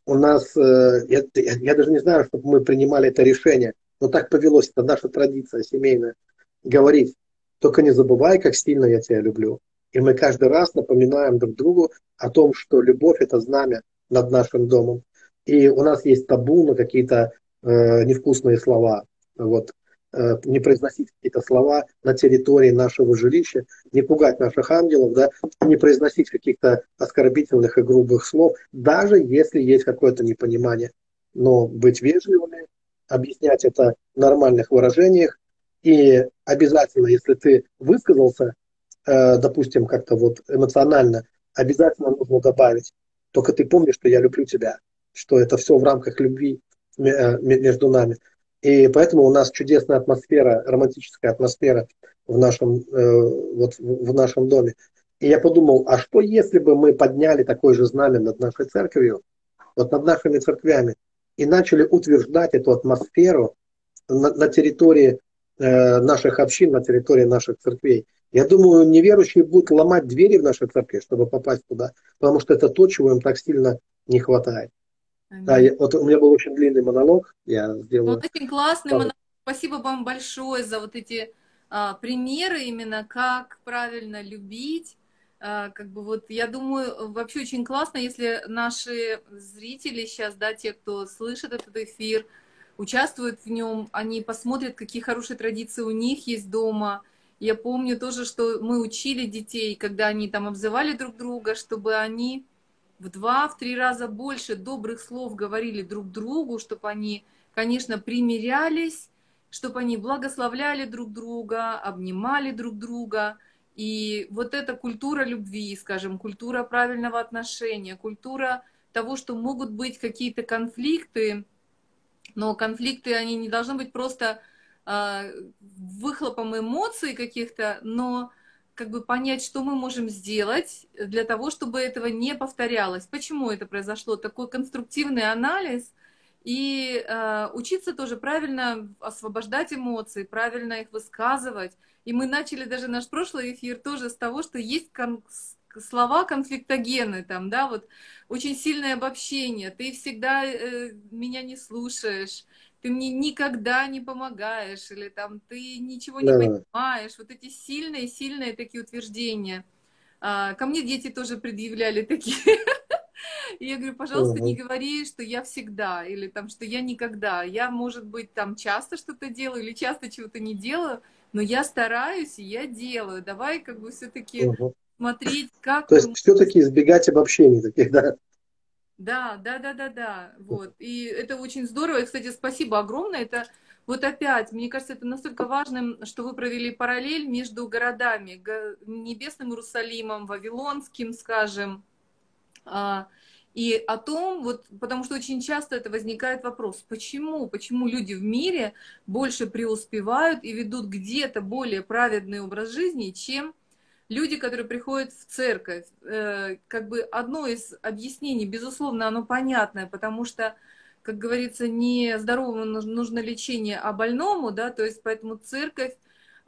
B: у нас, э, я, я даже не знаю, чтобы мы принимали это решение, но так повелось, это наша традиция семейная, говорить, только не забывай, как сильно я тебя люблю. И мы каждый раз напоминаем друг другу о том, что любовь – это знамя над нашим домом. И у нас есть табу на какие-то э, невкусные слова. Вот, э, не произносить какие-то слова на территории нашего жилища, не пугать наших ангелов, да, не произносить каких-то оскорбительных и грубых слов, даже если есть какое-то непонимание. Но быть вежливыми, объяснять это в нормальных выражениях И обязательно, если ты высказался, э, допустим, как-то вот эмоционально, обязательно нужно добавить, только ты помнишь, что я люблю тебя, что это все в рамках любви э, между нами. И поэтому у нас чудесная атмосфера, романтическая атмосфера в нашем, э, вот в нашем доме. И я подумал, а что если бы мы подняли такое же знамя над нашей церковью, вот над нашими церквями, и начали утверждать эту атмосферу на, на территории э, наших общин, на территории наших церквей. Я думаю, неверующие будут ломать двери в нашей церкви, чтобы попасть туда, потому что это то, чего им так сильно не хватает. Да, я, вот у меня был очень длинный монолог, я сделаю.
A: Вот очень классный монолог. Спасибо вам большое за вот эти а, примеры именно, как правильно любить. А, как бы вот, я думаю, вообще очень классно, если наши зрители сейчас, да, те, кто слышит этот эфир, участвуют в нем, они посмотрят, какие хорошие традиции у них есть дома. Я помню тоже, что мы учили детей, когда они там обзывали друг друга, чтобы они в два, в три раза больше добрых слов говорили друг другу, чтобы они, конечно, примирялись, чтобы они благословляли друг друга, обнимали друг друга. И вот эта культура любви, скажем, культура правильного отношения, культура того, что могут быть какие-то конфликты, но конфликты, они не должны быть просто э, выхлопом эмоций каких-то, но как бы понять, что мы можем сделать для того, чтобы этого не повторялось. Почему это произошло? Такой конструктивный анализ и э, учиться тоже правильно освобождать эмоции, правильно их высказывать. И мы начали даже наш прошлый эфир тоже с того, что есть кон слова конфликтогены, там, да, вот очень сильное обобщение. Ты всегда э, меня не слушаешь, ты мне никогда не помогаешь, или там ты ничего не да. понимаешь. Вот эти сильные, сильные такие утверждения. А, ко мне дети тоже предъявляли такие. И я говорю, пожалуйста, не говори, что я всегда, или там, что я никогда. Я, может быть, там часто что-то делаю, или часто чего-то не делаю, но я стараюсь, и я делаю. Давай как бы все-таки смотреть, как...
B: То есть все-таки избегать обобщений таких, да?
A: Да, да, да, да, да. Вот. И это очень здорово. И, кстати, спасибо огромное. Это вот опять, мне кажется, это настолько важным, что вы провели параллель между городами, Небесным Иерусалимом, Вавилонским, скажем, а, и о том, вот, потому что очень часто это возникает вопрос, почему, почему люди в мире больше преуспевают и ведут где-то более праведный образ жизни, чем люди, которые приходят в церковь, э, как бы одно из объяснений, безусловно, оно понятное, потому что, как говорится, не здоровому нужно лечение, а больному, да, то есть поэтому церковь,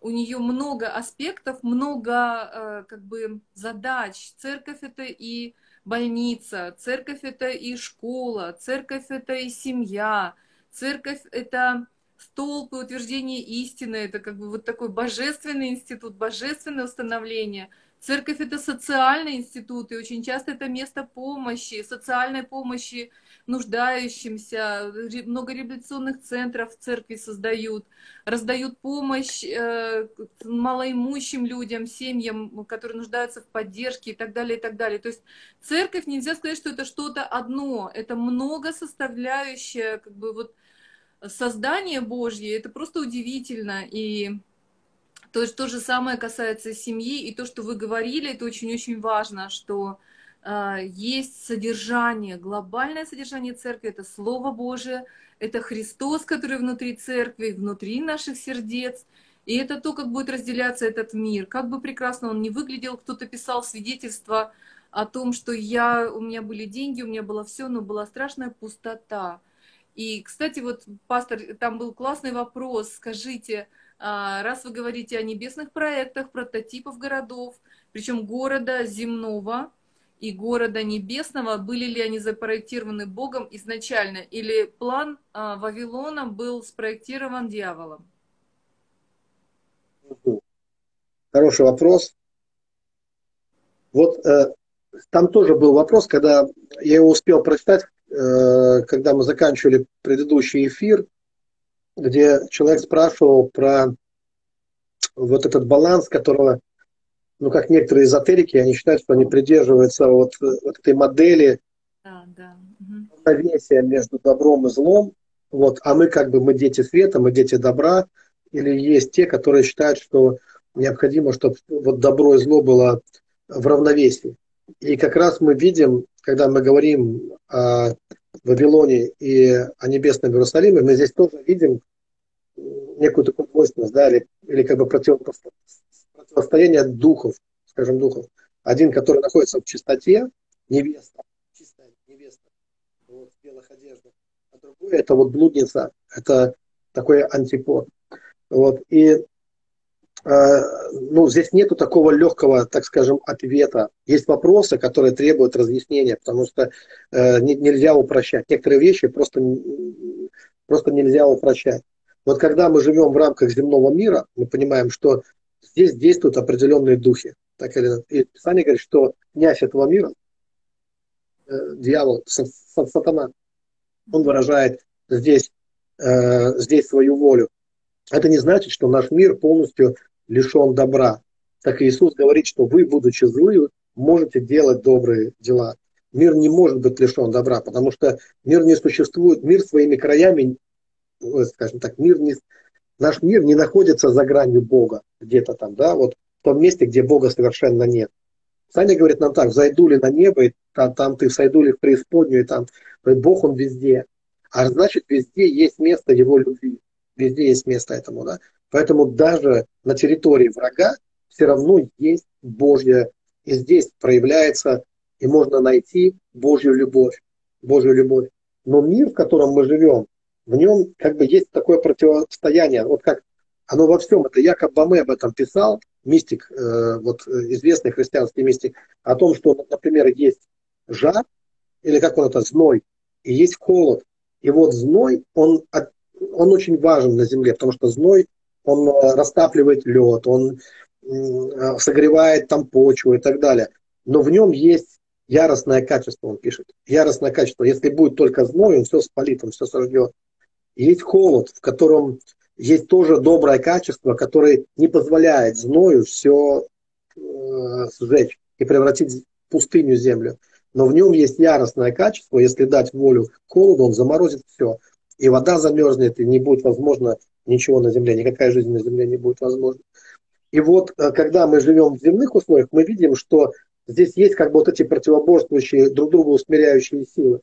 A: у нее много аспектов, много э, как бы задач. Церковь это и больница, церковь это и школа, церковь это и семья, церковь это столб и утверждение истины, это как бы вот такой божественный институт, божественное установление. Церковь это социальный институт, и очень часто это место помощи, социальной помощи нуждающимся, много реабилитационных центров в церкви создают, раздают помощь э, малоимущим людям, семьям, которые нуждаются в поддержке и так далее, и так далее. То есть церковь нельзя сказать, что это что-то одно, это много составляющее, как бы вот создание Божье, это просто удивительно. И то, то же самое касается семьи, и то, что вы говорили, это очень-очень важно, что э, есть содержание, глобальное содержание церкви, это Слово Божие, это Христос, который внутри церкви, внутри наших сердец, и это то, как будет разделяться этот мир. Как бы прекрасно он не выглядел, кто-то писал свидетельство о том, что я, у меня были деньги, у меня было все, но была страшная пустота. И, кстати, вот, пастор, там был классный вопрос. Скажите, а, раз вы говорите о небесных проектах, прототипов городов, причем города земного и города небесного, были ли они запроектированы Богом изначально, или план а, Вавилона был спроектирован дьяволом?
B: Хороший вопрос. Вот э, там тоже был вопрос, когда я его успел прочитать когда мы заканчивали предыдущий эфир, где человек спрашивал про вот этот баланс, которого, ну, как некоторые эзотерики, они считают, что они придерживаются вот, вот этой модели да, да. равновесия между добром и злом, вот, а мы как бы, мы дети света, мы дети добра, или есть те, которые считают, что необходимо, чтобы вот добро и зло было в равновесии. И как раз мы видим, когда мы говорим о Вавилоне и о небесном Иерусалиме, мы здесь тоже видим некую такую двойственность, да, или, или как бы противостояние духов, скажем, духов. Один, который находится в чистоте, невеста, чистая невеста, вот, в белых одеждах, а другой это вот блудница, это такой антипод. Вот, и э, ну, здесь нету такого легкого, так скажем, ответа. Есть вопросы, которые требуют разъяснения, потому что э, не, нельзя упрощать. Некоторые вещи просто, просто нельзя упрощать. Вот когда мы живем в рамках земного мира, мы понимаем, что здесь действуют определенные духи. Так или И Писание говорит, что князь этого мира, э, дьявол, сатана, он выражает здесь, э, здесь свою волю. Это не значит, что наш мир полностью лишен добра. Так Иисус говорит, что вы, будучи злые, можете делать добрые дела. Мир не может быть лишен добра, потому что мир не существует, мир своими краями, скажем так, мир не, наш мир не находится за гранью Бога, где-то там, да, вот в том месте, где Бога совершенно нет. Саня говорит нам так, зайду ли на небо, и там, там ты сойду ли в преисподнюю, и там, Бог он везде. А значит, везде есть место его любви. Везде есть место этому, да. Поэтому даже на территории врага все равно есть Божья, и здесь проявляется, и можно найти Божью любовь. Божью любовь. Но мир, в котором мы живем, в нем как бы есть такое противостояние. Вот как оно во всем. Это Якоб Баме об этом писал, мистик, э, вот э, известный христианский мистик, о том, что, например, есть жар, или как он это, зной, и есть холод. И вот зной, он, он очень важен на Земле, потому что зной, он э, растапливает лед, он согревает там почву и так далее. Но в нем есть яростное качество, он пишет. Яростное качество. Если будет только зной, он все спалит, он все сожжет. Есть холод, в котором есть тоже доброе качество, которое не позволяет зною все э, сжечь и превратить в пустыню землю. Но в нем есть яростное качество, если дать волю холоду, он заморозит все. И вода замерзнет, и не будет возможно ничего на земле, никакая жизнь на земле не будет возможна. И вот, э, когда мы живем в земных условиях, мы видим, что здесь есть как бы вот эти противоборствующие, друг друга усмиряющие силы.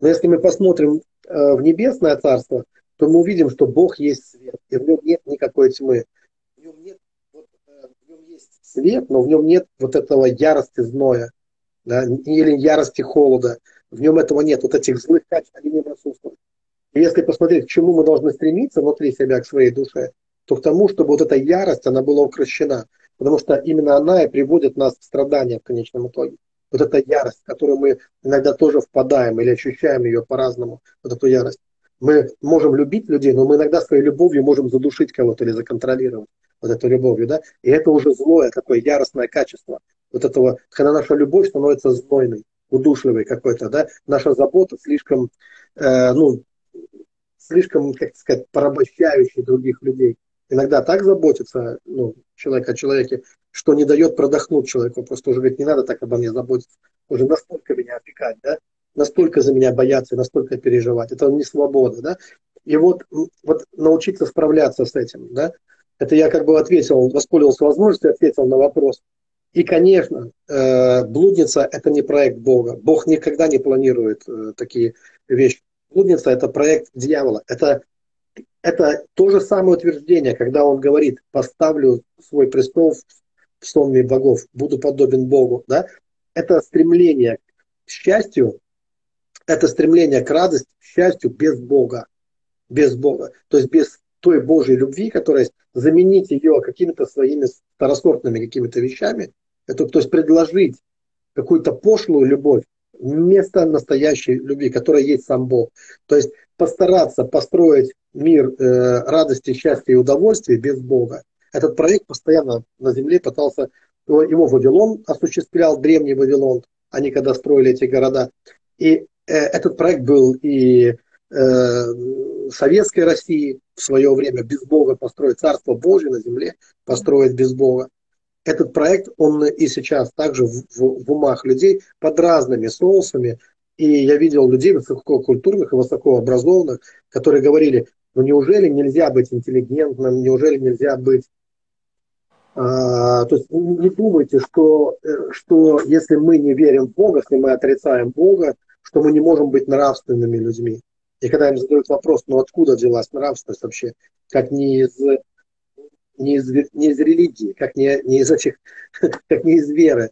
B: Но если мы посмотрим э, в небесное царство, то мы увидим, что Бог есть свет, и в нем нет никакой тьмы. В нем, нет, вот, э, в нем есть свет, но в нем нет вот этого ярости зноя, да, или ярости холода. В нем этого нет. Вот этих злых качеств, они не присутствуют. Если посмотреть, к чему мы должны стремиться внутри себя, к своей душе, то к тому, чтобы вот эта ярость, она была укращена. Потому что именно она и приводит нас в страдания в конечном итоге. Вот эта ярость, в которую мы иногда тоже впадаем или ощущаем ее по-разному, вот эту ярость. Мы можем любить людей, но мы иногда своей любовью можем задушить кого-то или законтролировать вот эту любовью, да, и это уже злое, такое яростное качество вот этого, когда наша любовь становится знойной, удушливой какой-то, да, наша забота слишком, э, ну, слишком, как сказать, порабощающей других людей. Иногда так заботится ну, человек о человеке, что не дает продохнуть человеку. Просто уже говорит, не надо так обо мне заботиться. Уже настолько меня опекать, да? настолько за меня бояться, настолько переживать. Это не свобода, да. И вот, вот научиться справляться с этим, да. Это я как бы ответил, воспользовался возможностью, ответил на вопрос. И, конечно, э, блудница – это не проект Бога. Бог никогда не планирует э, такие вещи. Блудница – это проект дьявола. Это, это то же самое утверждение, когда он говорит, поставлю свой престол в сонме богов, буду подобен Богу. Да? Это стремление к счастью это стремление к радости, к счастью без Бога. Без Бога. То есть без той Божьей любви, которая есть, заменить ее какими-то своими второсортными какими-то вещами, это, то есть предложить какую-то пошлую любовь вместо настоящей любви, которая есть сам Бог. То есть постараться построить мир э, радости, счастья и удовольствия без Бога. Этот проект постоянно на земле пытался, его Вавилон осуществлял, древний Вавилон, они когда строили эти города. И Э, этот проект был и э, советской России в свое время без Бога построить Царство Божье на земле, построить без Бога. Этот проект, он и сейчас также в, в, в умах людей под разными соусами. И я видел людей высококультурных и высокообразованных, которые говорили, Но неужели нельзя быть интеллигентным, неужели нельзя быть... А, то есть не думайте, что, э, что если мы не верим в Бога, если мы отрицаем Бога, что мы не можем быть нравственными людьми. И когда им задают вопрос, ну откуда взялась нравственность вообще, как не из, не из, не из религии, как не, не из этих, как не из веры.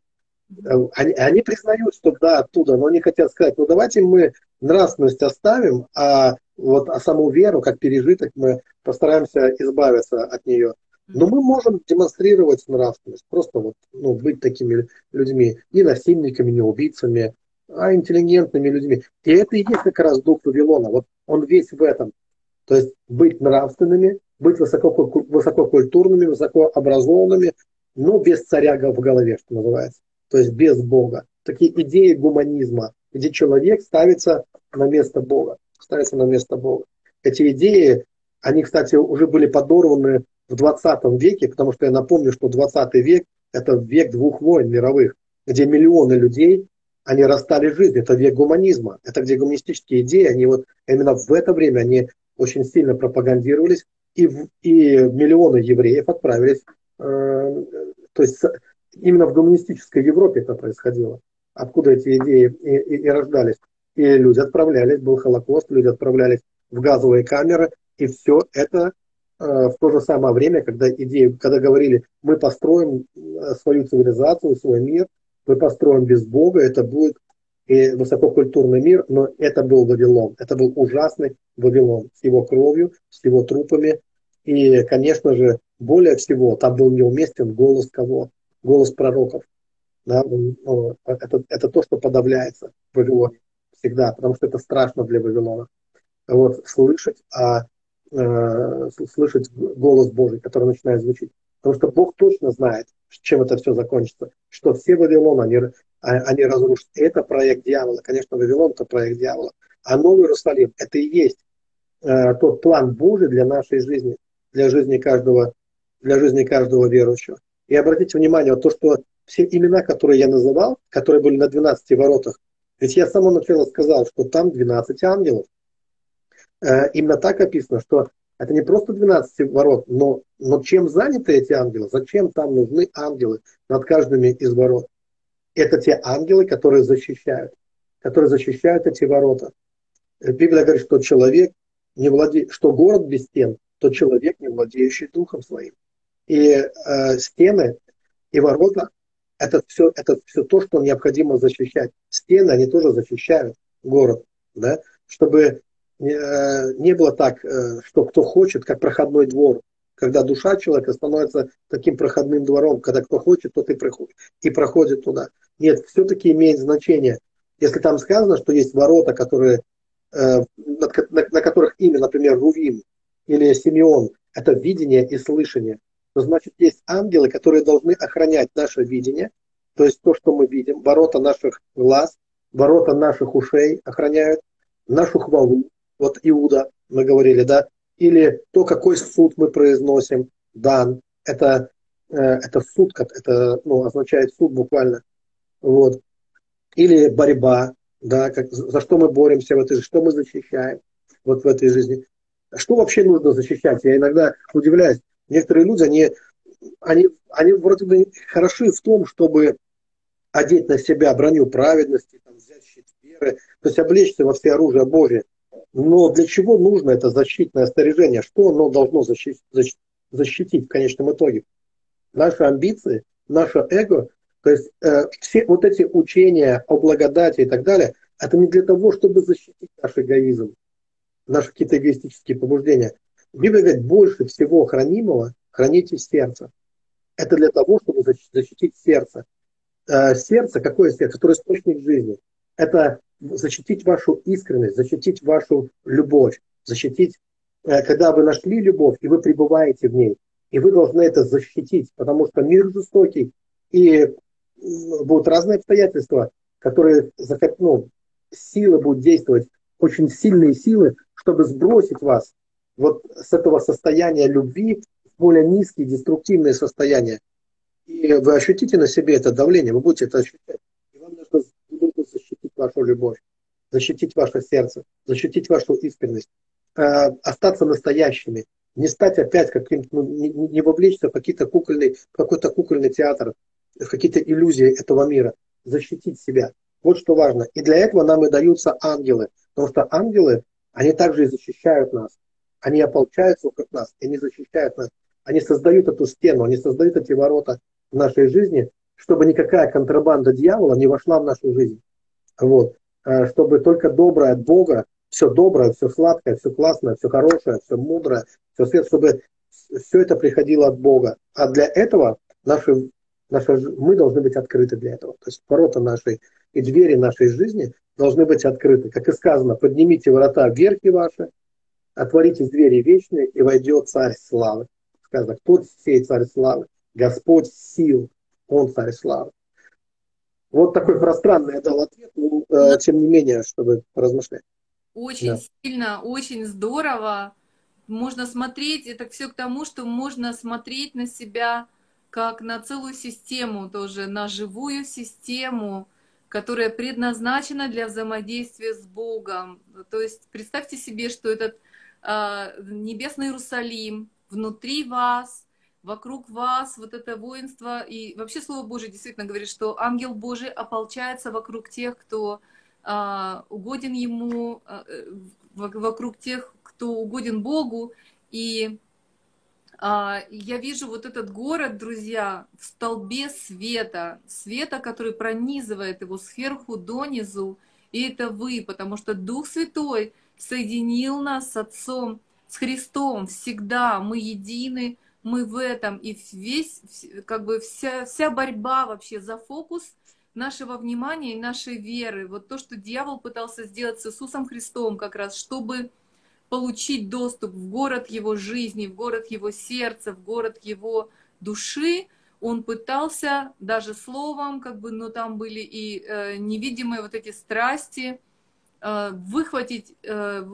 B: Они, они признают, что да, оттуда, но они хотят сказать, ну давайте мы нравственность оставим, а вот а саму веру, как пережиток, мы постараемся избавиться от нее. Но мы можем демонстрировать нравственность, просто вот, ну, быть такими людьми, не насильниками, не убийцами, а интеллигентными людьми. И это и есть как раз дух Вавилона. Вот он весь в этом. То есть быть нравственными, быть высоко, высококультурными, высокообразованными, но без царя в голове, что называется. То есть без Бога. Такие идеи гуманизма, где человек ставится на место Бога. Ставится на место Бога. Эти идеи, они, кстати, уже были подорваны в 20 веке, потому что я напомню, что 20 век – это век двух войн мировых, где миллионы людей они расстали жизнь. Это век гуманизма. Это где гуманистические идеи, они вот именно в это время они очень сильно пропагандировались, и, и миллионы евреев отправились, э, то есть именно в гуманистической Европе это происходило, откуда эти идеи и, и, и рождались. И люди отправлялись, был Холокост, люди отправлялись в газовые камеры, и все это э, в то же самое время, когда идеи, когда говорили, мы построим э, свою цивилизацию, свой мир, мы построим без Бога, это будет и высококультурный мир, но это был Вавилон. Это был ужасный Вавилон с его кровью, с его трупами. И, конечно же, более всего там был неуместен голос кого? Голос пророков. Да? Ну, это, это то, что подавляется в Вавилоне всегда, потому что это страшно для Вавилона. Вот, слышать, а, э, слышать голос Божий, который начинает звучить. Потому что Бог точно знает, чем это все закончится. Что все Вавилон, они, а, они разрушат. это проект дьявола. Конечно, Вавилон – это проект дьявола. А Новый Иерусалим – это и есть э, тот план Божий для нашей жизни, для жизни каждого, для жизни каждого верующего. И обратите внимание, вот то, что все имена, которые я называл, которые были на 12 воротах, ведь я с самого начала сказал, что там 12 ангелов. Э, именно так описано, что это не просто 12 ворот, но, но чем заняты эти ангелы? Зачем там нужны ангелы над каждыми из ворот? Это те ангелы, которые защищают, которые защищают эти ворота. Библия говорит, что человек не владеет, что город без стен, то человек, не владеющий духом своим. И э, стены и ворота это все, это все то, что необходимо защищать. Стены, они тоже защищают город, да, чтобы Э, не было так, э, что кто хочет, как проходной двор, когда душа человека становится таким проходным двором, когда кто хочет, тот и проходит, и проходит туда. Нет, все-таки имеет значение. Если там сказано, что есть ворота, которые, э, на, на которых имя, например, Рувим или Симеон, это видение и слышание, то значит есть ангелы, которые должны охранять наше видение, то есть то, что мы видим, ворота наших глаз, ворота наших ушей охраняют, нашу хвалу, вот Иуда, мы говорили, да, или то, какой суд мы произносим, дан, это, э, это суд, это ну, означает суд буквально, вот, или борьба, да, как, за что мы боремся в этой жизни, что мы защищаем вот в этой жизни. Что вообще нужно защищать? Я иногда удивляюсь. Некоторые люди, они, они, они вроде бы хороши в том, чтобы одеть на себя броню праведности, там, взять щит веры, то есть облечься во все оружие Божие. Но для чего нужно это защитное снаряжение? Что оно должно защитить, защитить в конечном итоге? Наши амбиции, наше эго, то есть э, все вот эти учения о благодати и так далее, это не для того, чтобы защитить наш эгоизм, наши какие-то эгоистические побуждения. Библия говорит, больше всего хранимого храните сердце. Это для того, чтобы защитить сердце. Э, сердце, какое сердце? Которое источник жизни. Это защитить вашу искренность, защитить вашу любовь, защитить, э, когда вы нашли любовь, и вы пребываете в ней, и вы должны это защитить, потому что мир жестокий, и будут разные обстоятельства, которые, ну, силы будут действовать, очень сильные силы, чтобы сбросить вас вот с этого состояния любви в более низкие, деструктивные состояния. И вы ощутите на себе это давление, вы будете это ощущать вашу любовь, защитить ваше сердце, защитить вашу искренность. э, остаться настоящими, не стать опять каким-то, ну, не, не вовлечься в какие-то кукольный, какой-то кукольный театр, в какие-то иллюзии этого мира, защитить себя. Вот что важно. И для этого нам и даются ангелы. Потому что ангелы, они также и защищают нас. Они ополчаются вокруг нас, и они защищают нас. Они создают эту стену, они создают эти ворота в нашей жизни, чтобы никакая контрабанда дьявола не вошла в нашу жизнь. Вот. Э, чтобы только доброе от Бога, все доброе, все сладкое, все классное, все хорошее, все мудрое, все свет, чтобы все это приходило от Бога. А для этого наши, наши, мы должны быть открыты для этого. То есть ворота нашей и двери нашей жизни должны быть открыты. Как и сказано, поднимите ворота вверхи ваши, отворите двери вечные, и войдет царь славы. Сказано, кто сей царь славы? Господь сил, он царь славы. Вот такой пространный я дал ответ, но э, тем не менее, чтобы размышлять.
A: Очень да. сильно, очень здорово. Можно смотреть, это все к тому, что можно смотреть на себя как на целую систему тоже, на живую систему, которая предназначена для взаимодействия с Богом. То есть представьте себе, что этот э, небесный Иерусалим внутри вас, вокруг вас, вот это воинство. И вообще Слово Божие действительно говорит, что ангел Божий ополчается вокруг тех, кто э, угоден ему, э, вокруг тех, кто угоден Богу. И а, я вижу вот этот город, друзья, в столбе света, света, который пронизывает его сверху донизу, и это вы, потому что Дух Святой соединил нас с Отцом, с Христом всегда, мы едины, мы в этом, и весь, как бы вся, вся борьба вообще за фокус нашего внимания и нашей веры, вот то, что дьявол пытался сделать с Иисусом Христом как раз, чтобы получить доступ в город его жизни, в город его сердца, в город его души, он пытался даже словом, как бы, но там были и э, невидимые вот эти страсти, выхватить, э,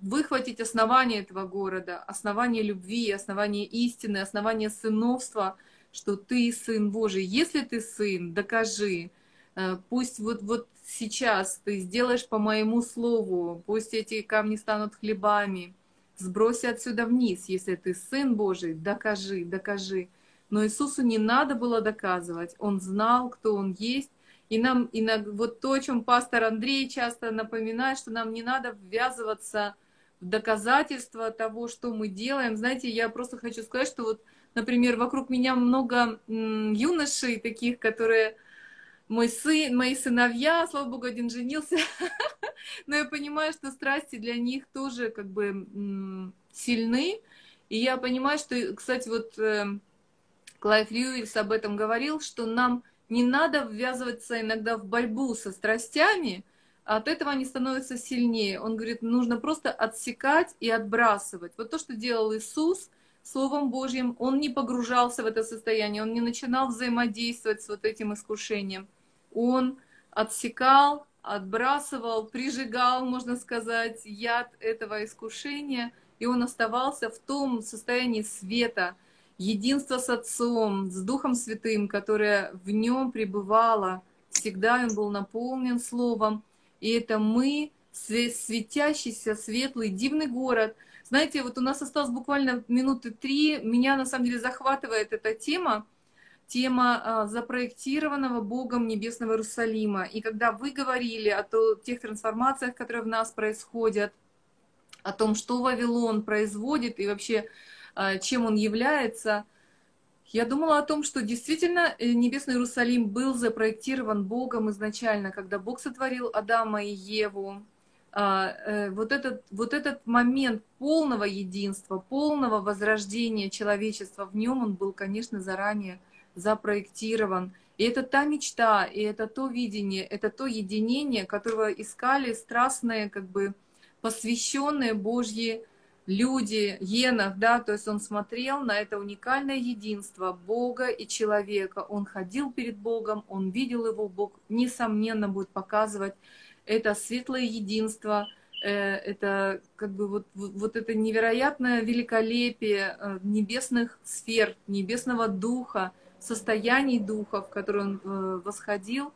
A: выхватить основание этого города, основание любви, основание истины, основание сыновства, что ты сын Божий. Если ты сын, докажи. Э, пусть вот, вот сейчас ты сделаешь по моему слову, пусть эти камни станут хлебами, сбрось отсюда вниз, если ты сын Божий, докажи, докажи. Но Иисусу не надо было доказывать, Он знал, кто Он есть, и нам, и на, вот то, о чем пастор Андрей часто напоминает, что нам не надо ввязываться в доказательства того, что мы делаем. Знаете, я просто хочу сказать, что вот, например, вокруг меня много юношей таких, которые мой сын, мои сыновья, слава богу, один женился, но я понимаю, что страсти для них тоже как бы сильны, и я понимаю, что, кстати, вот э, Клайв Льюис об этом говорил, что нам не надо ввязываться иногда в борьбу со страстями, от этого они становятся сильнее. Он говорит, нужно просто отсекать и отбрасывать. Вот то, что делал Иисус Словом Божьим, он не погружался в это состояние, он не начинал взаимодействовать с вот этим искушением он отсекал, отбрасывал, прижигал, можно сказать, яд этого искушения, и он оставался в том состоянии света, единства с Отцом, с Духом Святым, которое в нем пребывало. Всегда он был наполнен Словом. И это мы, светящийся, светлый, дивный город. Знаете, вот у нас осталось буквально минуты три. Меня на самом деле захватывает эта тема тема а, запроектированного Богом Небесного Иерусалима. И когда вы говорили о тех трансформациях, которые в нас происходят, о том, что Вавилон производит и вообще чем он является, я думала о том, что действительно э, Небесный Иерусалим был запроектирован Богом изначально, когда Бог сотворил Адама и Еву. А, э, вот этот, вот этот момент полного единства, полного возрождения человечества, в нем он был, конечно, заранее запроектирован. И это та мечта, и это то видение, это то единение, которого искали страстные, как бы посвященные Божьи люди, Енах, да, то есть он смотрел на это уникальное единство Бога и человека. Он ходил перед Богом, он видел его, Бог, несомненно, будет показывать это светлое единство, э, это как бы вот, вот это невероятное великолепие э, небесных сфер, небесного духа, состояний духа, в которые он э, восходил.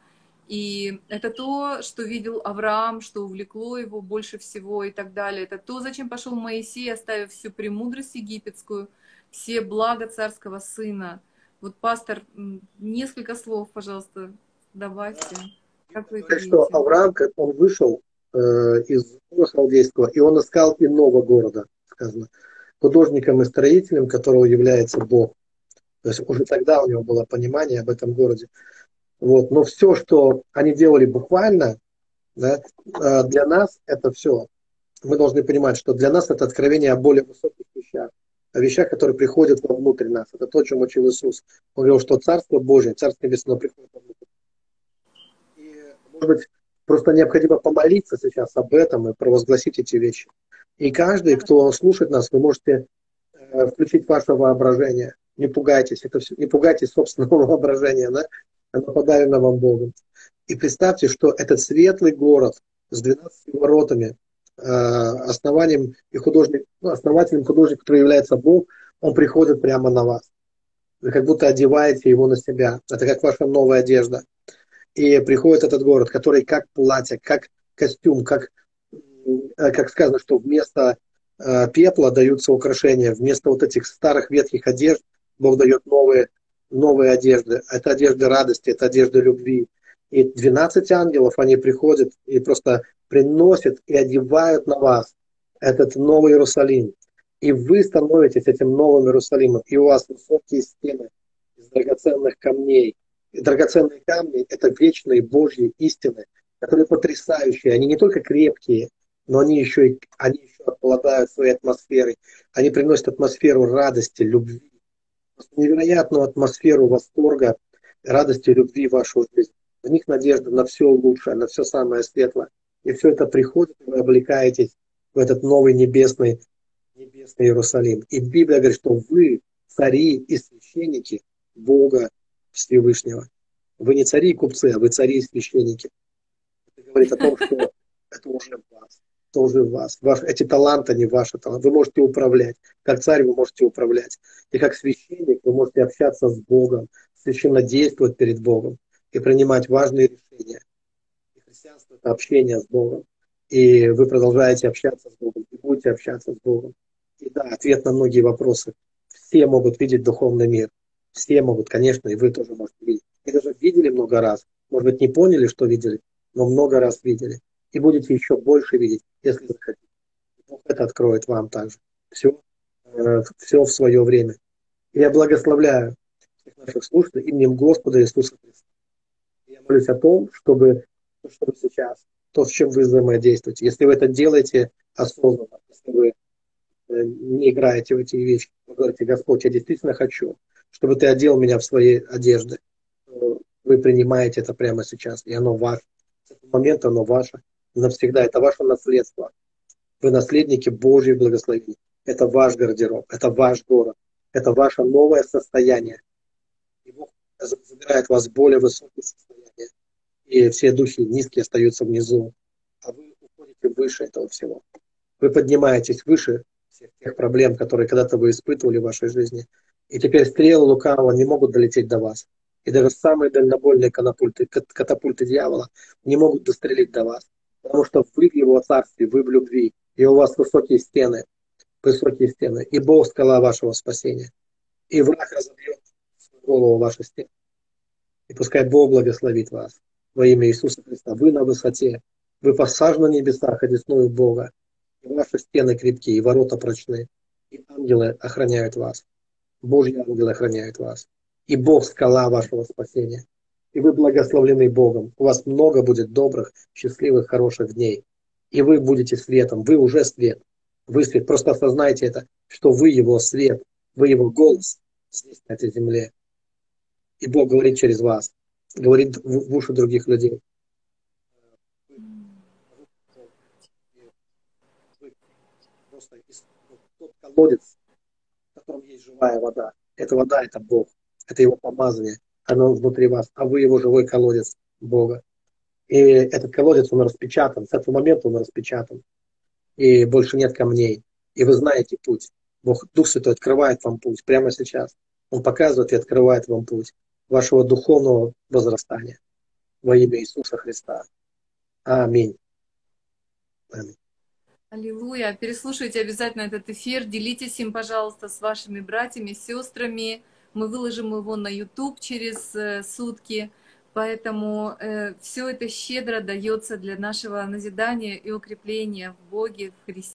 A: И это то, что видел Авраам, что увлекло его больше всего и так далее. Это то, зачем пошел Моисей, оставив всю премудрость египетскую, все блага царского сына. Вот, пастор, несколько слов, пожалуйста, добавьте.
B: Как вы это что Авраам, как он вышел э, из Халдейского, и он искал иного города, сказано, художником и строителем, которого является Бог. То есть уже тогда у него было понимание об этом городе. Вот. Но все, что они делали буквально, да, э, для нас это все. Мы должны понимать, что для нас это откровение о более высоких вещах, о вещах, которые приходят вовнутрь нас. Это то, чем учил Иисус. Он говорил, что Царство Божие, Царство Небесное приходит вовнутрь. И, может быть, просто необходимо помолиться сейчас об этом и провозгласить эти вещи. И каждый, кто слушает нас, вы можете э, включить ваше воображение. Не пугайтесь, это все, не пугайтесь собственного воображения, да? Оно подарено вам Богом. И представьте, что этот светлый город с 12 воротами, э, основанием и художник, ну, основателем художника, который является Бог, он приходит прямо на вас. Вы как будто одеваете его на себя. Это как ваша новая одежда. И приходит этот город, который как платье, как костюм, как, э, как сказано, что вместо э, пепла даются украшения, вместо вот этих старых ветхих одежд Бог дает новые новые одежды. Это одежды радости, это одежды любви. И 12 ангелов, они приходят и просто приносят и одевают на вас этот новый Иерусалим. И вы становитесь этим новым Иерусалимом. И у вас высокие стены из драгоценных камней. И драгоценные камни – это вечные Божьи истины, которые потрясающие. Они не только крепкие, но они еще, и, они еще обладают своей атмосферой. Они приносят атмосферу радости, любви, невероятную атмосферу восторга, радости, любви в вашу жизнь. В них надежда на все лучшее, на все самое светлое. И все это приходит, и вы облекаетесь в этот новый небесный, небесный Иерусалим. И Библия говорит, что вы цари и священники Бога Всевышнего. Вы не цари и купцы, а вы цари и священники. Это говорит о том, что это уже вас тоже вас. Ваш, эти таланты, не ваши таланты. Вы можете управлять. Как царь вы можете управлять. И как священник вы можете общаться с Богом, священно действовать перед Богом и принимать важные решения. И христианство – это общение с Богом. И вы продолжаете общаться с Богом, и будете общаться с Богом. И да, ответ на многие вопросы. Все могут видеть духовный мир. Все могут, конечно, и вы тоже можете видеть. И даже видели много раз. Может быть, не поняли, что видели, но много раз видели и будете еще больше видеть, если захотите. Бог это откроет вам также. Все, э, все в свое время. я благословляю всех наших слушателей именем Господа Иисуса Христа. Я молюсь о том, чтобы, чтобы сейчас, то, с чем вы взаимодействуете, если вы это делаете осознанно, если вы э, не играете в эти вещи, вы говорите, Господь, я действительно хочу, чтобы ты одел меня в свои одежды. Вы принимаете это прямо сейчас, и оно ваше. С этого момента оно ваше навсегда. Это ваше наследство. Вы наследники Божьей благословения. Это ваш гардероб, это ваш город, это ваше новое состояние. И Бог забирает вас в более высокое состояние. И все духи низкие остаются внизу. А вы уходите выше этого всего. Вы поднимаетесь выше всех тех проблем, которые когда-то вы испытывали в вашей жизни. И теперь стрелы лукавого не могут долететь до вас. И даже самые дальнобольные катапульты, катапульты дьявола не могут дострелить до вас потому что вы в его царстве, вы в любви, и у вас высокие стены, высокие стены, и Бог скала вашего спасения. И враг разобьет голову вашей стены. И пускай Бог благословит вас во имя Иисуса Христа. Вы на высоте, вы посажены на небесах, одесную Бога. И ваши стены крепкие, и ворота прочные. И ангелы охраняют вас. Божьи ангелы охраняют вас. И Бог скала вашего спасения и вы благословлены Богом. У вас много будет добрых, счастливых, хороших дней. И вы будете светом. Вы уже свет. Вы свет. Просто осознайте это, что вы его свет, вы его голос здесь, на этой земле. И Бог говорит через вас, говорит в уши других людей. Просто тот колодец, в котором есть живая вода. Эта вода – это Бог, это его помазание – оно внутри вас, а вы его живой колодец Бога. И этот колодец, он распечатан, с этого момента он распечатан. И больше нет камней. И вы знаете путь. Бог, Дух Святой открывает вам путь прямо сейчас. Он показывает и открывает вам путь вашего духовного возрастания. во имя Иисуса Христа. Аминь.
A: Аминь. Аллилуйя. Переслушайте обязательно этот эфир, делитесь им, пожалуйста, с вашими братьями, сестрами. Мы выложим его на YouTube через э, сутки. Поэтому э, все это щедро дается для нашего назидания и укрепления в Боге, в Христе.